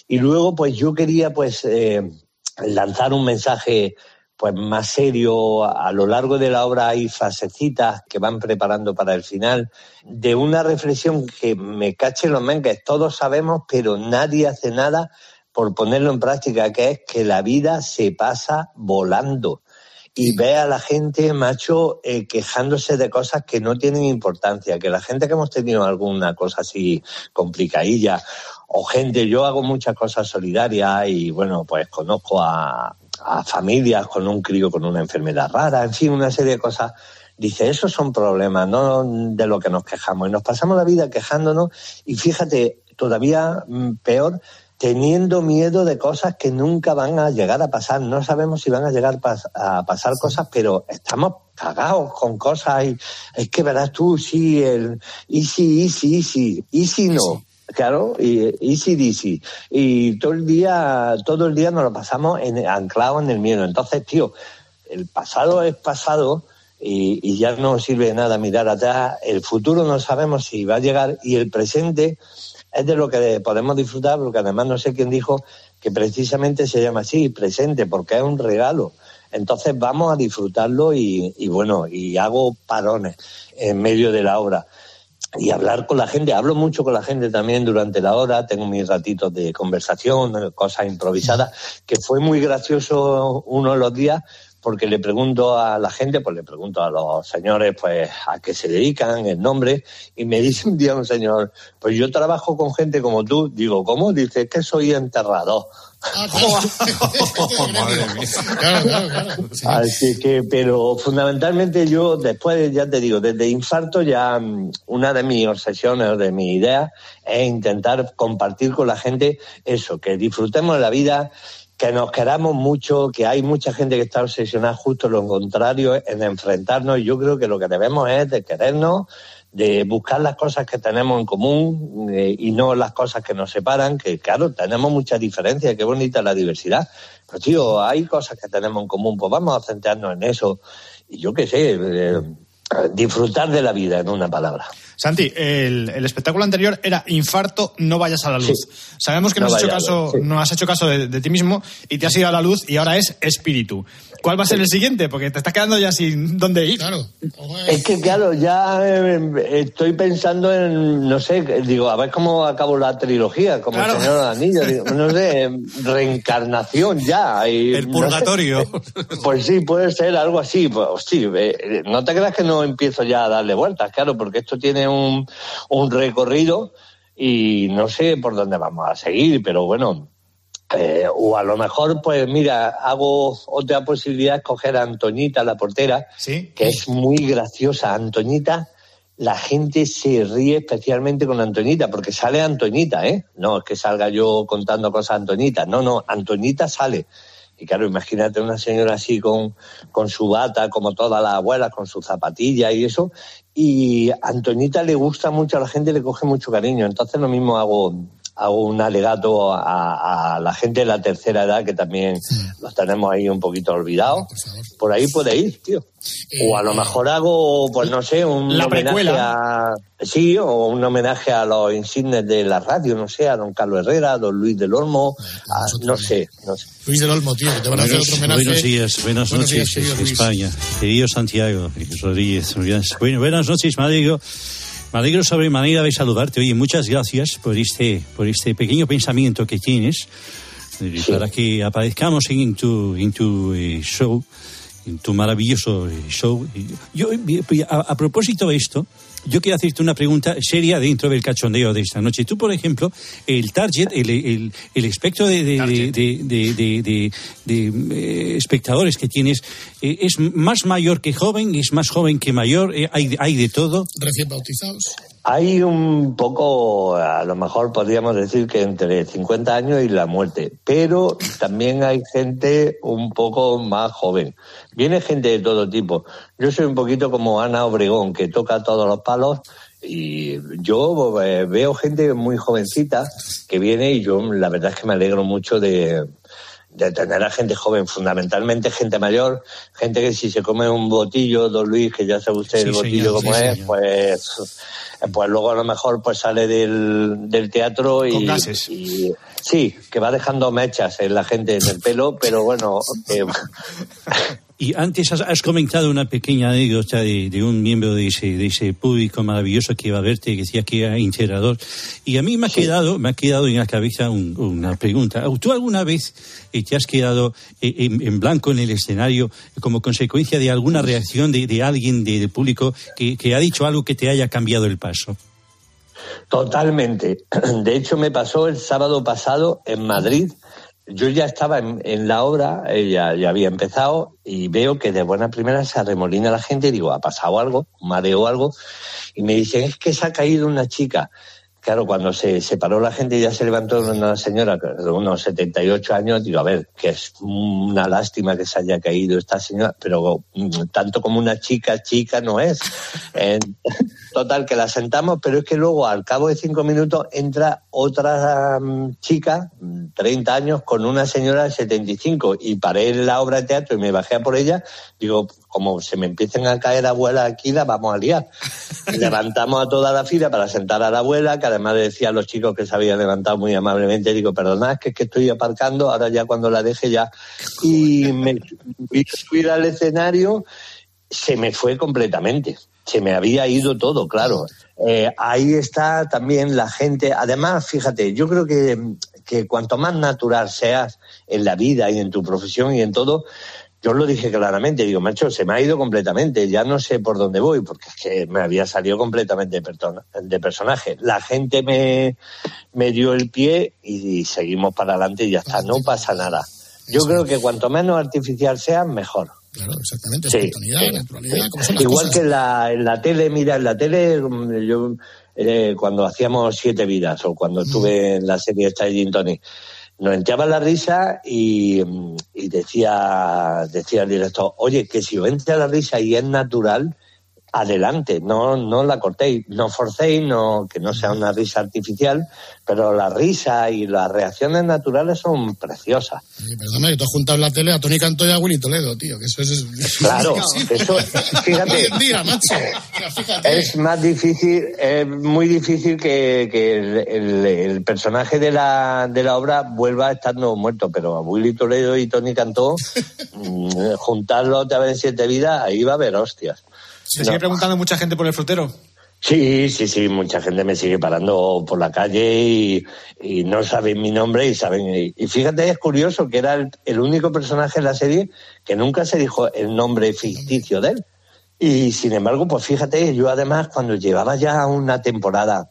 Y luego, pues yo quería, pues, eh, lanzar un mensaje pues más serio. A lo largo de la obra hay frasecitas que van preparando para el final de una reflexión que me cache los menques. Todos sabemos, pero nadie hace nada por ponerlo en práctica, que es que la vida se pasa volando. Y ve a la gente, macho, eh, quejándose de cosas que no tienen importancia, que la gente que hemos tenido alguna cosa así complicadilla, o gente, yo hago muchas cosas solidarias y bueno, pues conozco a, a familias con un crío con una enfermedad rara, en fin, una serie de cosas. Dice, esos son problemas, no de lo que nos quejamos. Y nos pasamos la vida quejándonos y fíjate, todavía mm, peor, teniendo miedo de cosas que nunca van a llegar a pasar. No sabemos si van a llegar pas- a pasar cosas, pero estamos cagados con cosas. Y es que verás tú, sí, el easy, easy, easy, easy no. Claro, y easy easy. Y todo el día, todo el día nos lo pasamos en, anclados en el miedo. Entonces, tío, el pasado es pasado y, y ya no sirve de nada mirar atrás. El futuro no sabemos si va a llegar y el presente es de lo que podemos disfrutar, porque además no sé quién dijo que precisamente se llama así, presente, porque es un regalo. Entonces vamos a disfrutarlo y, y bueno, y hago parones en medio de la obra y hablar con la gente. Hablo mucho con la gente también durante la hora, tengo mis ratitos de conversación, cosas improvisadas, que fue muy gracioso uno de los días porque le pregunto a la gente, pues le pregunto a los señores pues a qué se dedican, el nombre, y me dice un día un señor, pues yo trabajo con gente como tú. Digo, ¿cómo? Dice, es que soy enterrador. Así que, pero fundamentalmente yo después, ya te digo, desde infarto ya mm, una de mis obsesiones o de mis ideas es intentar compartir con la gente eso, que disfrutemos de la vida, que nos queramos mucho, que hay mucha gente que está obsesionada justo lo contrario, en enfrentarnos. Yo creo que lo que debemos es de querernos, de buscar las cosas que tenemos en común eh, y no las cosas que nos separan, que claro, tenemos muchas diferencias, qué bonita la diversidad. Pero tío, hay cosas que tenemos en común, pues vamos a centrarnos en eso. Y yo qué sé, eh, disfrutar de la vida, en una palabra. Santi, el, el espectáculo anterior era infarto, no vayas a la luz. Sabemos que no, No has hecho caso, sí. no has hecho caso de, de ti mismo y te has ido a la luz y ahora es espíritu. ¿Cuál va a ser el siguiente? Porque te estás quedando ya sin dónde ir. Claro. Es que claro, ya eh, estoy pensando en, no sé, digo, a ver cómo acabo la trilogía, como Claro. el Señor de Anillos, digo, no sé, reencarnación ya. y El no sé. purgatorio. Pues sí, puede ser algo así. Pues, sí, eh, no te creas que no empiezo ya a darle vueltas, claro, porque esto tiene un, un recorrido y no sé por dónde vamos a seguir, pero bueno. eh, o a lo mejor, pues mira, hago otra posibilidad, es coger a Antoñita, la portera, que es muy graciosa. Antoñita, la gente se ríe especialmente con Antoñita, porque sale Antoñita, ¿eh? No es que salga yo contando cosas a Antoñita, no, no, Antoñita sale. Y claro, imagínate una señora así con, con su bata, como todas las abuelas, con su zapatilla y eso. Y a Antoñita le gusta mucho, a la gente le coge mucho cariño. Entonces lo mismo hago, hago un alegato a, a la gente de la tercera edad, que también los tenemos ahí un poquito olvidados. Por ahí puede ir, tío. O a lo mejor hago, pues no sé, un La homenaje precuela. a... Sí, o un homenaje a los insignes de la radio, no sé, a don Carlos Herrera, a don Luis del Olmo, a- no sé, no sé. Luis del Olmo, tío, te van a hacer otro homenaje. buenos días, buenas Buenos días, noches, querido Luis. España. Querido Santiago Rodríguez. Buenas noches, alegro. Me alegro sobremanera de saludarte. Oye, muchas gracias por este, por este pequeño pensamiento que tienes eh, para que aparezcamos en tu, en tu eh, show, en tu maravilloso eh, show. Yo, a, a propósito de esto, yo quiero hacerte una pregunta seria dentro del cachondeo de esta noche. Tú, por ejemplo, el target, el, el, el espectro de, de, de, de- de- de- de, eh, espectadores que tienes, eh, ¿es más mayor que joven? ¿Es más joven que mayor? Eh, ¿Hay, hay de todo? Recién bautizados. Hay un poco, a lo mejor podríamos decir que entre 50 años y la muerte, pero también hay gente un poco más joven. Viene gente de todo tipo. Yo soy un poquito como Ana Obregón, que toca todos los palos, y yo eh, veo gente muy jovencita que viene y yo la verdad es que me alegro mucho de, de tener a gente joven, fundamentalmente gente mayor, gente que si se come un botillo, don Luis, que ya sabe usted Sí, el botillo como sí, es, señor. pues, pues luego a lo mejor pues sale del, del teatro y, y- sí, que va dejando mechas en la gente en el pelo, pero bueno, eh, Y antes has, has comentado una pequeña anécdota de, de un miembro de ese, de ese público maravilloso que iba a verte, que decía que era integrador. Y a mí me ha quedado, me ha quedado en la cabeza un- una pregunta. ¿Tú alguna vez eh, te has quedado eh, en, en blanco en el escenario como consecuencia de alguna reacción de, de alguien de- del público que, que ha dicho algo que te haya cambiado el paso? Totalmente. De hecho, me pasó el sábado pasado en Madrid. Yo ya estaba en, la obra, eh, ya, ya había empezado, y veo que de buena primera se arremolina la gente y digo, ha pasado algo, mareo algo, y me dicen, es que se ha caído una chica. Claro, cuando se separó la gente y ya se levantó una señora de unos 78 años, digo, a ver, que es una lástima que se haya caído esta señora, pero tanto como una chica, chica no es. Eh, total, que la sentamos, pero es que luego, al cabo de cinco minutos, entra otra mm, chica, mm, 30 años, con una señora de 75, y paré en la obra de teatro y me bajé a por ella, digo, como se me empiecen a caer abuelas aquí, la vamos a liar. Levantamos a toda la fila para sentar a la abuela, que además decía a los chicos que se habían levantado muy amablemente, digo, perdonad, que es que estoy aparcando, ahora ya cuando la deje ya. Y me vi a subir al escenario, se me fue completamente. Se me había ido todo, claro. Eh, ahí está también la gente. Además, fíjate, yo creo que, que cuanto más natural seas en la vida y en tu profesión y en todo, yo lo dije claramente, digo, macho, se me ha ido completamente, ya no sé por dónde voy, porque es que me había salido completamente de, persona- de personaje. La gente me, me dio el pie y seguimos para adelante y ya está, no pasa nada. Yo creo que cuanto menos artificial sea, mejor. Claro, exactamente. Sí, sí, naturalidad, sí. Igual cosas. que en la, en la tele, mira, en la tele, mm, yo eh, cuando hacíamos Siete Vidas o cuando estuve en la serie esta de Gin Tonic, nos entraba la risa y, y decía, decía el director, oye, que si os entra la risa y es natural, adelante, no, no la cortéis, no forcéis, no, que no sea una risa artificial, pero la risa y las reacciones naturales son preciosas. Oye, perdona, que tú has juntado en la tele a Tony Cantó y a Willy Toledo, tío, que eso es... es- Claro, eso, fíjate, Hoy en día, macho. Fíjate. es más difícil, es muy difícil que, que el, el- el personaje de la, de la obra vuelva estando muerto, pero a Willy Toledo y Tony Cantó, mm, juntarlo otra vez en siete vidas, ahí va a haber hostias. Se sigue preguntando mucha gente por el frutero. Sí, sí, sí, mucha gente me sigue parando por la calle y, y no saben mi nombre y saben. Y, y fíjate, es curioso que era el, el único personaje en la serie que nunca se dijo el nombre ficticio de él. Y sin embargo, pues fíjate, yo además cuando llevaba ya una temporada,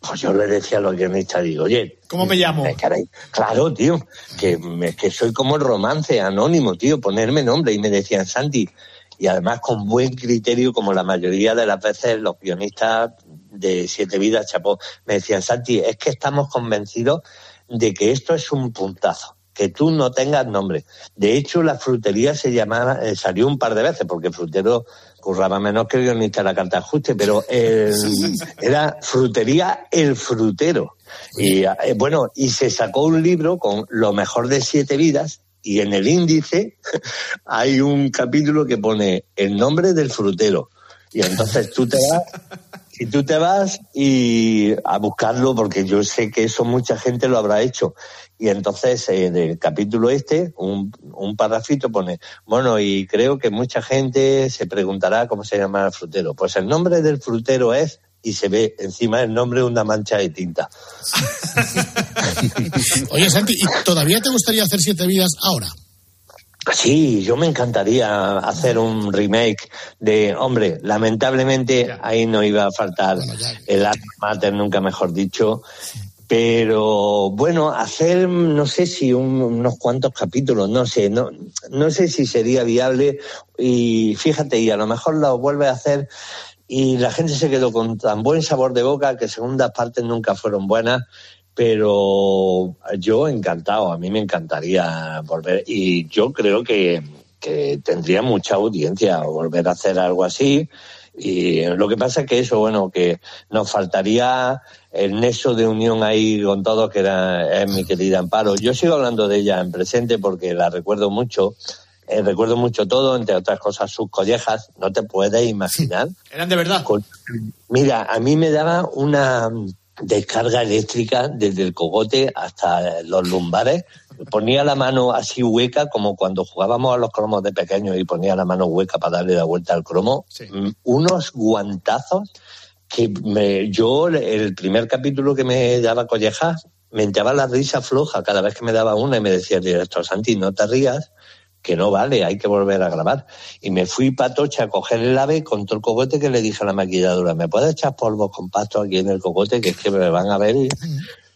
pues yo le decía a los guionistas, digo, oye, ¿Cómo me llamo? caray, claro, tío, que, me- que soy como el romance anónimo, tío, ponerme nombre. Y me decían, Santi, y además con buen criterio, como la mayoría de las veces los guionistas de Siete Vidas, chapó, me decían, Santi, es que estamos convencidos de que esto es un puntazo, que tú no tengas nombre. De hecho, la frutería se llamaba, eh, salió un par de veces, porque frutero curraba menos que guionista de la carta ajuste, pero eh, era frutería el frutero. Y eh, bueno, y se sacó un libro con lo mejor de siete vidas y en el índice hay un capítulo que pone el nombre del frutero. Y entonces tú te vas, y tú te vas y a buscarlo porque yo sé que eso mucha gente lo habrá hecho. Y entonces eh, del capítulo este, un, un parrafito pone, bueno, y creo que mucha gente se preguntará cómo se llama el frutero. Pues el nombre del frutero es, y se ve encima el nombre una mancha de tinta. Oye, Santi, ¿y todavía te gustaría hacer Siete Vidas ahora? Sí, yo me encantaría hacer un remake de, hombre, lamentablemente ahí no iba a faltar el alma mater, nunca mejor dicho, pero bueno, hacer, no sé si un- unos cuantos capítulos, no sé, no, no sé si sería viable y fíjate, y a lo mejor lo vuelve a hacer y la gente se quedó con tan buen sabor de boca que segundas partes nunca fueron buenas pero yo encantado, a mí me encantaría volver y yo creo que, que tendría mucha audiencia volver a hacer algo así y lo que pasa es que eso, bueno, que nos faltaría el nexo de unión ahí con todos, que era es mi querida Amparo. Yo sigo hablando de ella en presente porque la recuerdo mucho, eh, recuerdo mucho todo, entre otras cosas sus collejas, no te puedes imaginar. Eran de verdad. Con- Mira, a mí me daba una descarga eléctrica desde el cogote hasta los lumbares. Ponía la mano así hueca, como cuando jugábamos a los cromos de pequeños y ponía la mano hueca para darle la vuelta al cromo. Mm, Unos guantazos que me- yo, el primer capítulo que me daba collejas, me entraba la risa floja cada vez que me daba una y me decía el director, Santi, no te rías, que no vale, hay que volver a grabar. Y me fui patocha a coger el ave con todo el cogote que le dije a la maquilladora, ¿me puedes echar polvos compactos aquí en el cogote? Que es que me van a ver.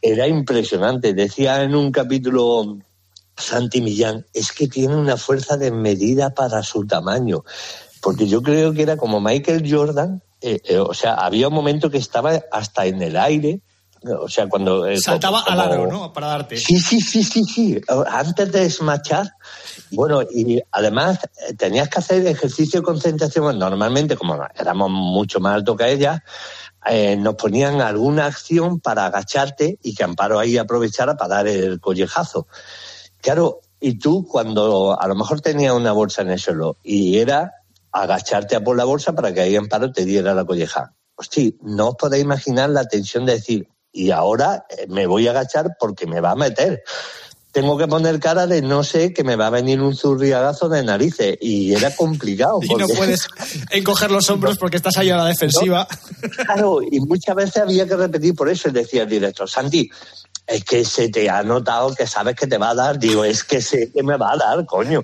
Era impresionante. Decía en un capítulo Santi Millán, es que tiene una fuerza desmedida para su tamaño. Porque yo creo que era como Michael Jordan, eh, eh, o sea, había un momento que estaba hasta en el aire, o sea, cuando... eh, Saltaba como- al aro, ¿no? Para darte. Sí, sí, sí, sí, sí. Antes de desmachar, bueno, y además eh, tenías que hacer ejercicio de concentración. Normalmente, como éramos mucho más altos que ella, eh, nos ponían alguna acción para agacharte y que Amparo ahí aprovechara para dar el collejazo. Claro, y tú cuando a lo mejor tenías una bolsa en el suelo y era agacharte a por la bolsa para que ahí Amparo te diera la colleja. Hostia, no os podéis imaginar la tensión de decir, y ahora eh, me voy a agachar porque me va a meter. Tengo que poner cara de no sé que me va a venir un zurriagazo de narices y era complicado. Y no puedes encoger los hombros porque estás ahí a la defensiva. Claro, y muchas veces había que repetir por eso. Y decía el director, Santi, es que se te ha notado que sabes que te va a dar. Digo, es que sé que me va a dar, coño.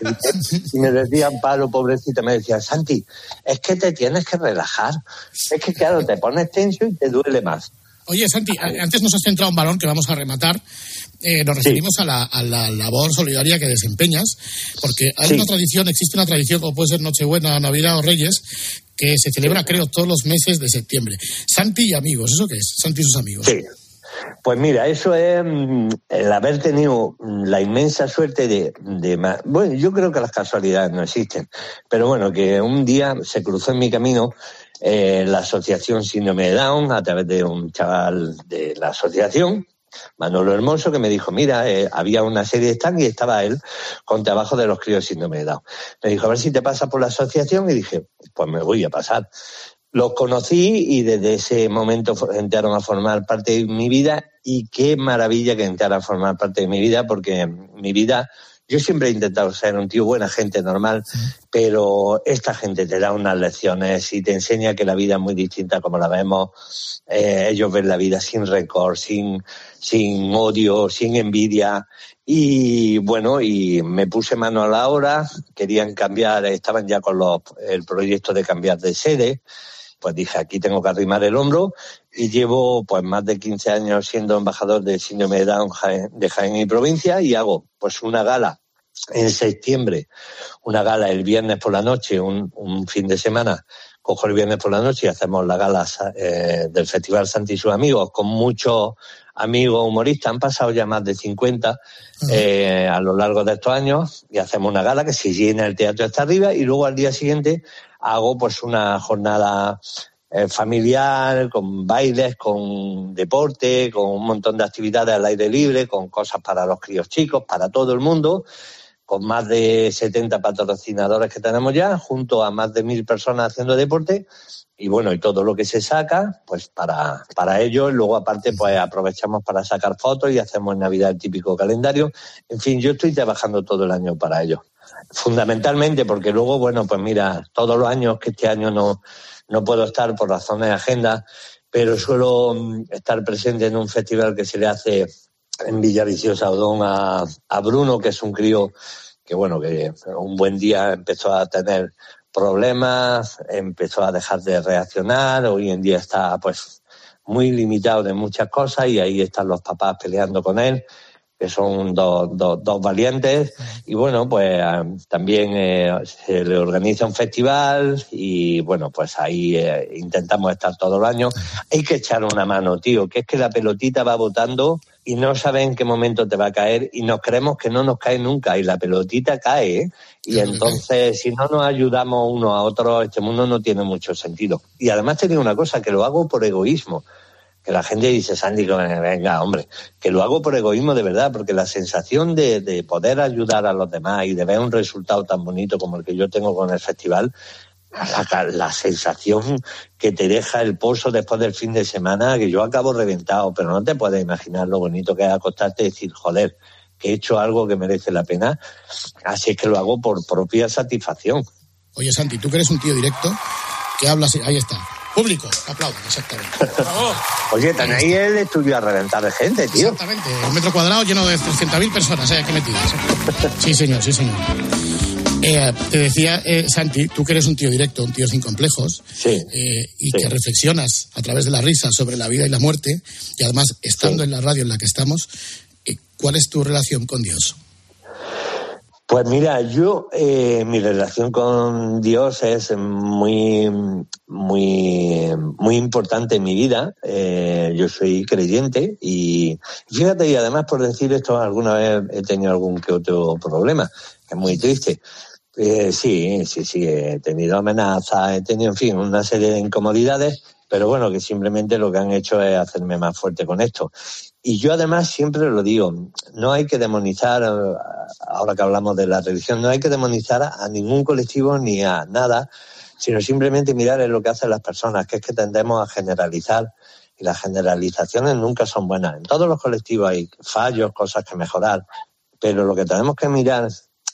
y me decía Amparo, pobrecita, me decía, Santi, es que te tienes que relajar. Es que, claro, te pones tenso y te duele más. Oye, Santi, antes nos has centrado un balón que vamos a rematar. Eh, nos referimos a, la, a la labor solidaria que desempeñas, porque hay Sí. una tradición, existe una tradición, como puede ser Nochebuena, Navidad o Reyes, que se celebra, creo, todos los meses de septiembre. Santi y amigos, ¿eso qué es? Santi y sus amigos. Sí. Pues mira, eso es mm, el haber tenido mm, la inmensa suerte de, de Bueno, yo creo que las casualidades no existen, pero bueno, que un día se cruzó en mi camino eh, la asociación Síndrome de Down a través de un chaval de la asociación, Manolo Hermoso, que me dijo, mira, eh, había una serie de stand y estaba él con trabajo de los críos síndrome de Down. Me dijo, a ver si te pasa por la asociación y dije, pues me voy a pasar. Los conocí y desde ese momento entraron a formar parte de mi vida y qué maravilla que entraran a formar parte de mi vida porque mi vida, yo siempre he intentado ser un tío buena gente, normal, pero esta gente te da unas lecciones y te enseña que la vida es muy distinta como la vemos. Eh, ellos ven la vida sin rencor, sin, sin odio, sin envidia. Y bueno, y me puse mano a la obra, querían cambiar, estaban ya con los, el proyecto de cambiar de sede pues dije, aquí tengo que arrimar el hombro y llevo pues más de 15 años siendo embajador del síndrome de Down de Jaén y provincia y hago pues una gala en septiembre, una gala el viernes por la noche, un, un fin de semana, cojo el viernes por la noche y hacemos la gala eh, del Festival Santi y sus amigos con muchos amigos humoristas, han pasado ya más de 50 eh, a lo largo de estos años y hacemos una gala que se llena el teatro hasta arriba y luego al día siguiente hago pues una jornada eh, familiar, con bailes, con deporte, con un montón de actividades al aire libre, con cosas para los críos chicos, para todo el mundo, con más de 70 patrocinadores que tenemos ya, junto a más de mil personas haciendo deporte. Y bueno, y todo lo que se saca, pues para, para ello. Luego, aparte, pues aprovechamos para sacar fotos y hacemos en Navidad el típico calendario. En fin, yo estoy trabajando todo el año para ello. Fundamentalmente porque luego, bueno, pues mira, todos los años que este año no, no puedo estar por razones de agenda, pero suelo mm, estar presente en un festival que se le hace en Villaviciosa Odón a, a Bruno, que es un crío que, bueno, que un buen día empezó a tener problemas, empezó a dejar de reaccionar, hoy en día está pues muy limitado de muchas cosas y ahí están los papás peleando con él que son dos, dos, dos valientes. Y bueno, pues eh, también eh, se le organiza un festival y bueno, pues ahí eh, intentamos estar todo el año. Hay que echar una mano, tío, que es que la pelotita va votando y no sabe en qué momento te va a caer y nos creemos que no nos cae nunca y la pelotita cae. ¿eh? Y entonces, si no nos ayudamos uno a otro, este mundo no tiene mucho sentido. Y además te digo una cosa, que lo hago por egoísmo que la gente dice, Sandy, venga, hombre, que lo hago por egoísmo de verdad, porque la sensación de, de, poder ayudar a los demás y de ver un resultado tan bonito como el que yo tengo con el festival, la, la sensación que te deja el pozo después del fin de semana, que yo acabo reventado, pero no te puedes imaginar lo bonito que es acostarte y decir, joder, que he hecho algo que merece la pena, así es que lo hago por propia satisfacción. Oye, Santi, tú que eres un tío directo, que hablas, ahí está, Público, aplaudan, exactamente. Oye, tan ahí el estudio a reventar de gente, tío. Exactamente, un metro cuadrado lleno de 300.000 personas, ¿eh? Aquí metidas. Sí, señor, sí, señor. Eh, te decía, eh, Santi, tú que eres un tío directo, un tío sin complejos, sí, eh, y sí. que reflexionas a través de la risa sobre la vida y la muerte, y además estando sí. en la radio en la que estamos, eh, ¿cuál es tu relación con Dios? Pues mira, yo, eh, mi relación con Dios es muy, muy, muy importante en mi vida. Eh, yo soy creyente y fíjate, y además por decir esto, alguna vez he tenido algún que otro problema, es muy triste. Eh, sí, sí, sí, he tenido amenazas, he tenido, en fin, una serie de incomodidades, pero bueno, que simplemente lo que han hecho es hacerme más fuerte con esto. Y yo además siempre lo digo, no hay que demonizar, ahora que hablamos de la religión, no hay que demonizar a ningún colectivo ni a nada, sino simplemente mirar en lo que hacen las personas, que es que tendemos a generalizar y las generalizaciones nunca son buenas. En todos los colectivos hay fallos, cosas que mejorar, pero lo que tenemos que mirar,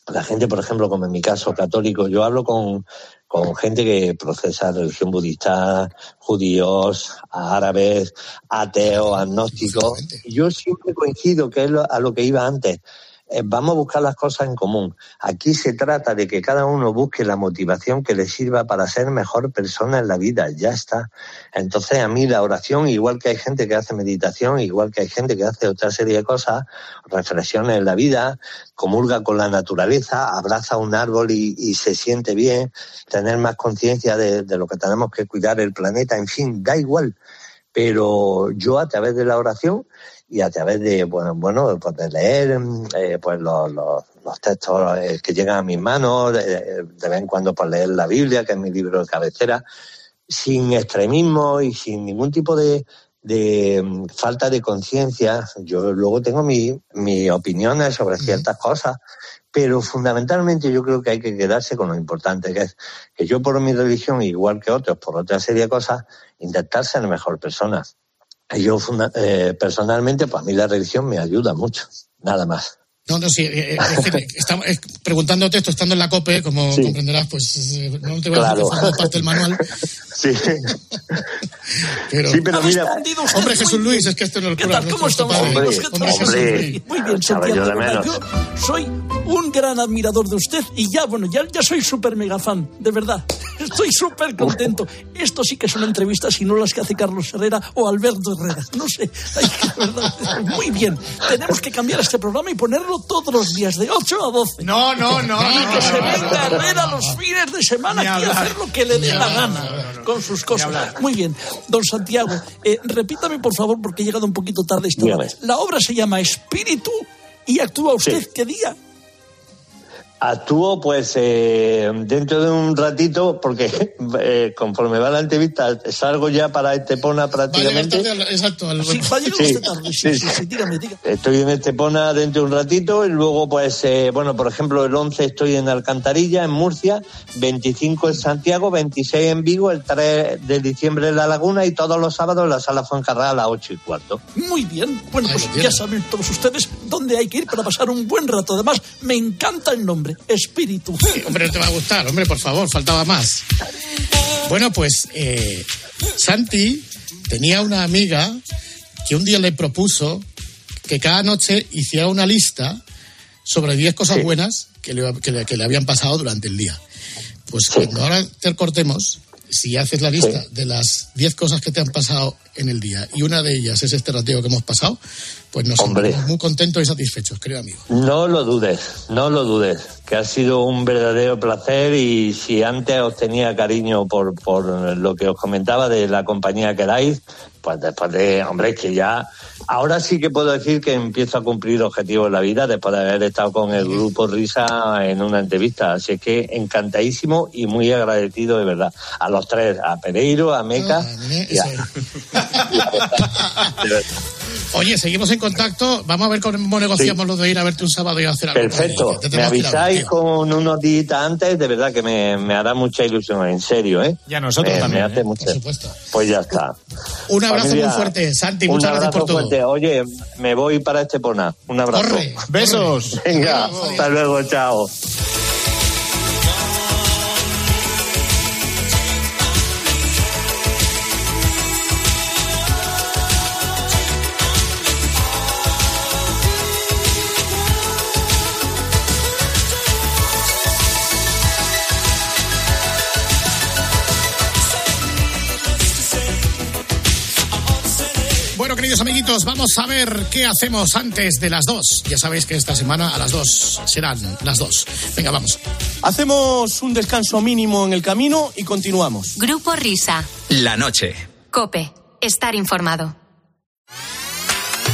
la gente, por ejemplo, como en mi caso católico, yo hablo con, con gente que procesa religión budista, judíos, árabes, ateos, agnósticos. Y yo siempre coincido que es a lo que iba antes. Eh, vamos a buscar las cosas en común. Aquí se trata de que cada uno busque la motivación que le sirva para ser mejor persona en la vida. Ya está. Entonces, a mí la oración, igual que hay gente que hace meditación, igual que hay gente que hace otra serie de cosas, reflexiones en la vida, comulga con la naturaleza, abraza un árbol y, y se siente bien, tener más conciencia de, de lo que tenemos que cuidar el planeta, en fin, da igual Pero yo a través de la oración y a través de, bueno, bueno pues de leer eh, pues los, los, los textos eh, que llegan a mis manos, de, de vez en cuando por leer la Biblia, que es mi libro de cabecera, sin extremismo y sin ningún tipo de, de mm, falta de conciencia. Yo luego tengo mi- mis opiniones sobre ciertas cosas, pero fundamentalmente yo creo que hay que quedarse con lo importante, que es que yo por mi religión, igual que otros, por otra serie de cosas, intentar ser mejor persona. Yo eh, personalmente, pues a mí la religión me ayuda mucho, nada más. No, no, sí, eh, eh, es que estamos preguntándote esto, estando en la COPE, como comprenderás, pues eh, no te voy a decir Claro. que parte del manual. Sí. Pero, Sí, pero mira- Hombre, Jesús Luis, es que esto no lo ¿Qué tal? ¿Cómo estamos? Hombre, hombre, Jesús Luis? Muy bien, Santiago. yo de de verdad, menos. Yo soy un gran admirador de usted y ya, bueno, ya, ya soy súper mega fan, de verdad. Estoy súper contento. Esto sí que son entrevistas y no las que hace Carlos Herrera o Alberto Herrera. No sé. Ay, verdad. Muy bien. Tenemos que cambiar este programa y ponerlo todos los días, de 8 a 12. No, no, no, Y no, que se venga no, Herrera los fines de semana aquí a hacer lo que le dé la gana con sus cosas. Muy bien. Don Santiago, eh, repítame por favor, porque he llegado un poquito tarde esta. La obra se llama Espíritu y actúa usted qué día. Actúo pues eh, dentro de un ratito porque eh, conforme va la entrevista salgo ya para Estepona prácticamente. tarde, exacto. al- Sí, va a llegar Sí, usted tarde. Sí, sí, sí, sí, dígame, dígame. Estoy en Estepona dentro de un ratito y luego pues, eh, bueno, por ejemplo el 11 estoy en Alcantarilla, en Murcia, 25 en Santiago, 26 en Vigo, el 3 de diciembre en La Laguna y todos los sábados en la Sala Fuencarrada a las 8 y cuarto. Muy bien. Bueno, pues ya saben todos ustedes dónde hay que ir para pasar un buen rato. Además, me encanta el nombre, Espíritu. Hombre, no te va a gustar, hombre, por favor, faltaba más. Bueno, pues eh, Santi tenía una amiga que un día le propuso que cada noche hiciera una lista sobre 10 cosas buenas que le, que le- que le habían pasado durante el día. Pues cuando ahora te cortemos, si haces la lista de las 10 cosas que te han pasado en el día y una de ellas es este rateo que hemos pasado, pues nos Hombre. sentimos muy contentos y satisfechos, querido amigo. No lo dudes, no lo dudes, que ha sido un verdadero placer y si antes os tenía cariño por, por lo que os comentaba de la compañía que dais, pues después de, hombre, es que ya, ahora sí que puedo decir que empiezo a cumplir objetivos en la vida después de haber estado con el grupo Risa en una entrevista. Así es que encantadísimo y muy agradecido de verdad. A los tres, a Pereiro, a Meca y a- Oye, seguimos en contacto. Vamos a ver cómo negociamos lo de ir a verte un sábado y hacer algo. Perfecto. Me avisáis con unos días antes, de verdad que me, me hará mucha ilusión, en serio, ¿eh? Y a nosotros Me- también, Me hace ¿eh? mucho. Por supuesto. Pues ya está. Un abrazo Familia, muy fuerte, Santi. un Muchas gracias por abrazo todo. fuerte. Oye, me voy para Estepona. Un abrazo. Corre, Besos. Venga, hasta luego, chao. Vamos a ver qué hacemos antes de las dos. Ya sabéis que esta semana a las dos serán las dos. Venga, vamos. Hacemos un descanso mínimo en el camino y continuamos. Grupo Risa. La noche. Cope. Estar informado.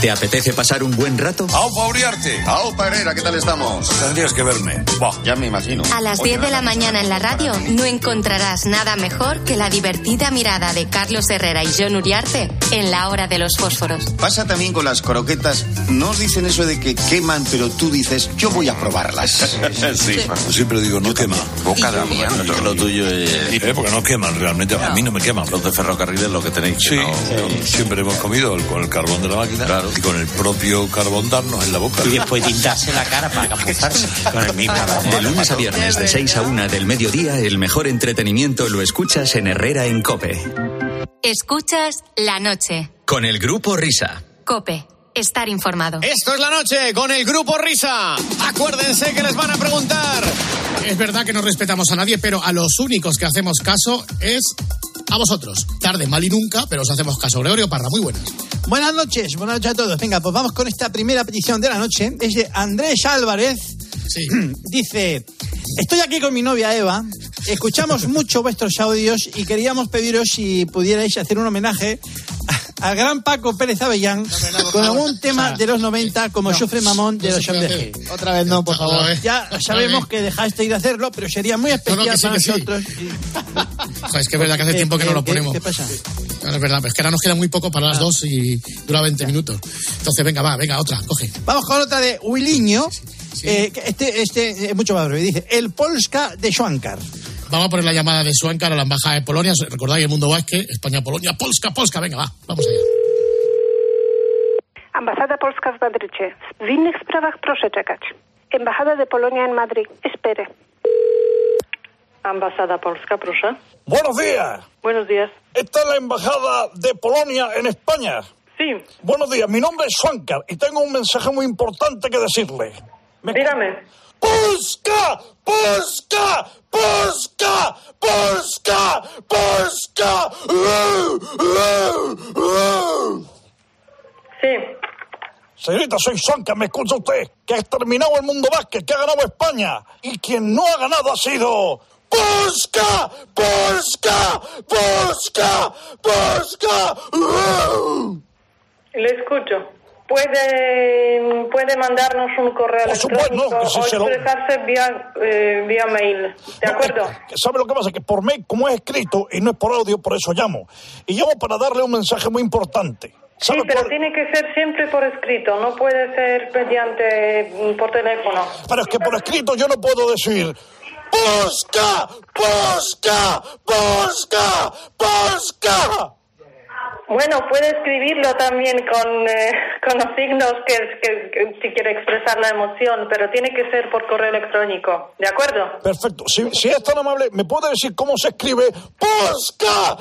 ¿Te apetece pasar un buen rato? ¡Aupa Uriarte! ¡Aupa Herrera! ¿Qué tal estamos? Tendrías que verme. Buah, ya me imagino. A las 10 de la mañana en la radio no encontrarás nada mejor que la divertida mirada de Carlos Herrera y John Uriarte en la hora de los fósforos. Pasa también con las croquetas. No os dicen eso de que queman, pero tú dices, yo voy a probarlas. Sí, siempre digo, no quema. Boca de Bueno, lo tuyo es... Eh, porque no queman realmente, a mí no me queman. Los de ferrocarriles lo que tenéis. Sí, siempre hemos comido el- con el carbón de la máquina y con el propio carbón darnos en la boca. Y después pintarse la cara para capuzarse con el mismo De lunes a viernes de 6 a 1 del mediodía, el mejor entretenimiento lo escuchas en Herrera en Cope. Escuchas la noche. Con el grupo Risa. Cope. Estar informado. Esto es la noche con el grupo Risa. Acuérdense que les van a preguntar. Es verdad que no respetamos a nadie, pero a los únicos que hacemos caso es a vosotros. Tarde, mal y nunca, pero os hacemos caso. Gregorio Parra, muy buenas. Buenas noches, buenas noches a todos. Venga, pues vamos con esta primera petición de la noche. Es de Andrés Álvarez. Dice, estoy aquí con mi novia Eva. Escuchamos mucho vuestros audios y queríamos pediros si pudierais hacer un homenaje al gran Paco Pérez Avellán con algún tema de los 90 como Sufre Mamón de los G. Otra vez no, por favor. Ya sabemos que dejasteis de hacerlo, pero sería muy especial que sí, para que sí. nosotros. Es que es verdad que hace tiempo que no lo ¿Qué- ponemos. ¿Qué pasa? No, es verdad, es que ahora nos queda muy poco para las dos y dura 20 minutos. Entonces, venga, va, venga, otra, coge. Vamos con otra de Williño. Eh, que este, este es mucho más breve. Dice, el Polska de Schwankar. Vamos a poner la llamada de Suáncar a la embajada de Polonia. Recordáis el mundo vasque, España, Polonia, Polska, Polska. Venga, va, vamos allá. Ambasada Polska w Madrycie. W innych sprawach proszę czekać. Embajada de Polonia en Madrid. Espere. Ambasada Polska, proszę. Buenos días. Buenos días. Esta es la embajada de Polonia en España. Sí. Buenos días, mi nombre es Swankar y tengo un mensaje muy importante que decirle. Dígame. ¡Polska! ¡Polska! ¡Polska! ¡Polska! ¡Polska! Sí. Señorita, soy Swankar, ¿me escucha usted? Que ha terminado el mundo básquet, que ha ganado España. Y quien no ha ganado ha sido... ¡Polska! ¡Polska! ¡Polska! ¡Polska! Le escucho. Puede, puede mandarnos un correo Por supuesto, electrónico no, si o lo- expresarse vía, eh, vía mail. ¿De acuerdo? Que ¿Sabe lo que pasa? Que por mail, como es escrito y no es por audio, por eso llamo. Y llamo para darle un mensaje muy importante. Sí, pero tiene que ser siempre por escrito, no puede ser mediante mm, por teléfono. Pero es que por escrito yo no puedo decir... ¡Polska! ¡Polska! ¡Polska! ¡Polska! Bueno, puede escribirlo también con, eh, con los signos que, que- que- si quiere expresar la emoción, pero tiene que ser por correo electrónico, ¿de acuerdo? Perfecto. Si, si es tan amable, ¿me puede decir cómo se escribe? ¡Polska!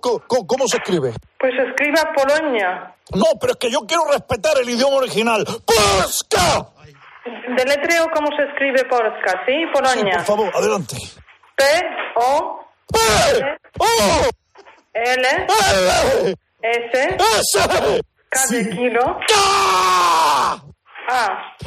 Co- co- ¿Cómo se escribe? Pues escriba Polonia. No, pero es que yo quiero respetar el idioma original. ¡Polska! Deletreo cómo se escribe Polska, ¿sí? Polonia. Por favor, adelante. P, O, ¡Oh! L, S, K de kilo,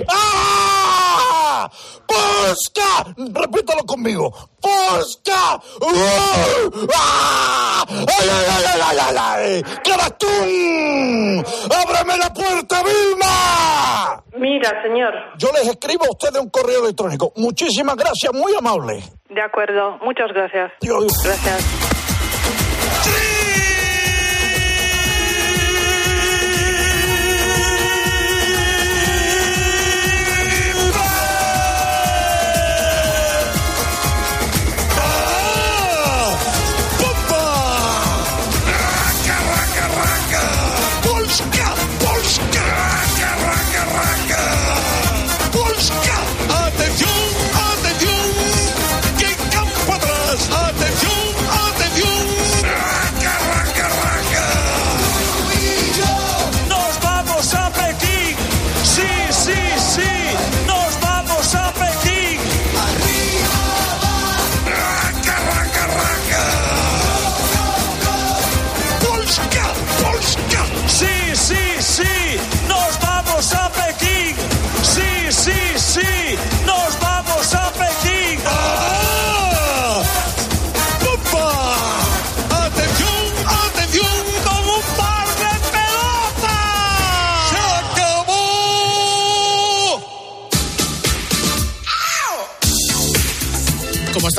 ¡Ah! ¡Polska! Repítalo conmigo. ¡Polska! ¡Uh! ¡Ah! ¡Ay, ay, ay, ay, ay, ay, ay! ¡Caractún! ¡Ábrame la puerta, Vilma! Mira, señor. Yo les escribo a ustedes un correo electrónico. Muchísimas gracias, muy amable. De acuerdo, muchas gracias. Gracias.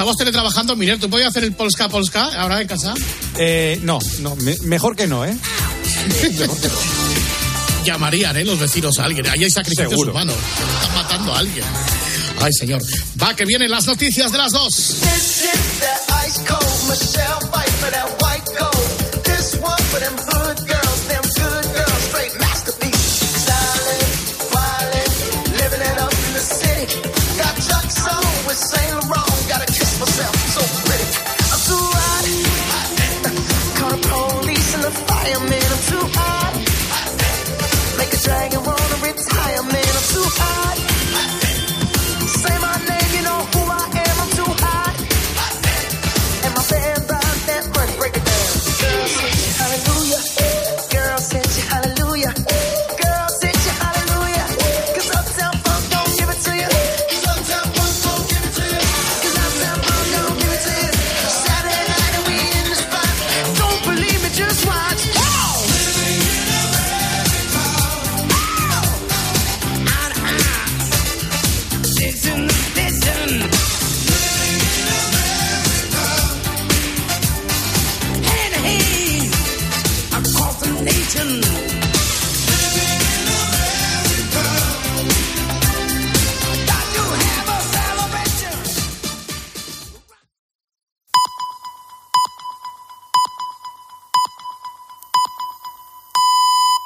Estamos teletrabajando, Miguel, ¿tú podías hacer el Polska Polska ahora en casa? Eh, no, no, me- mejor que no, ¿eh? Llamarían, ¿eh? Los vecinos a alguien. Ahí hay sacrificios Seguro. humanos. Están matando a alguien. Ay, señor. Va, que vienen las noticias de las dos.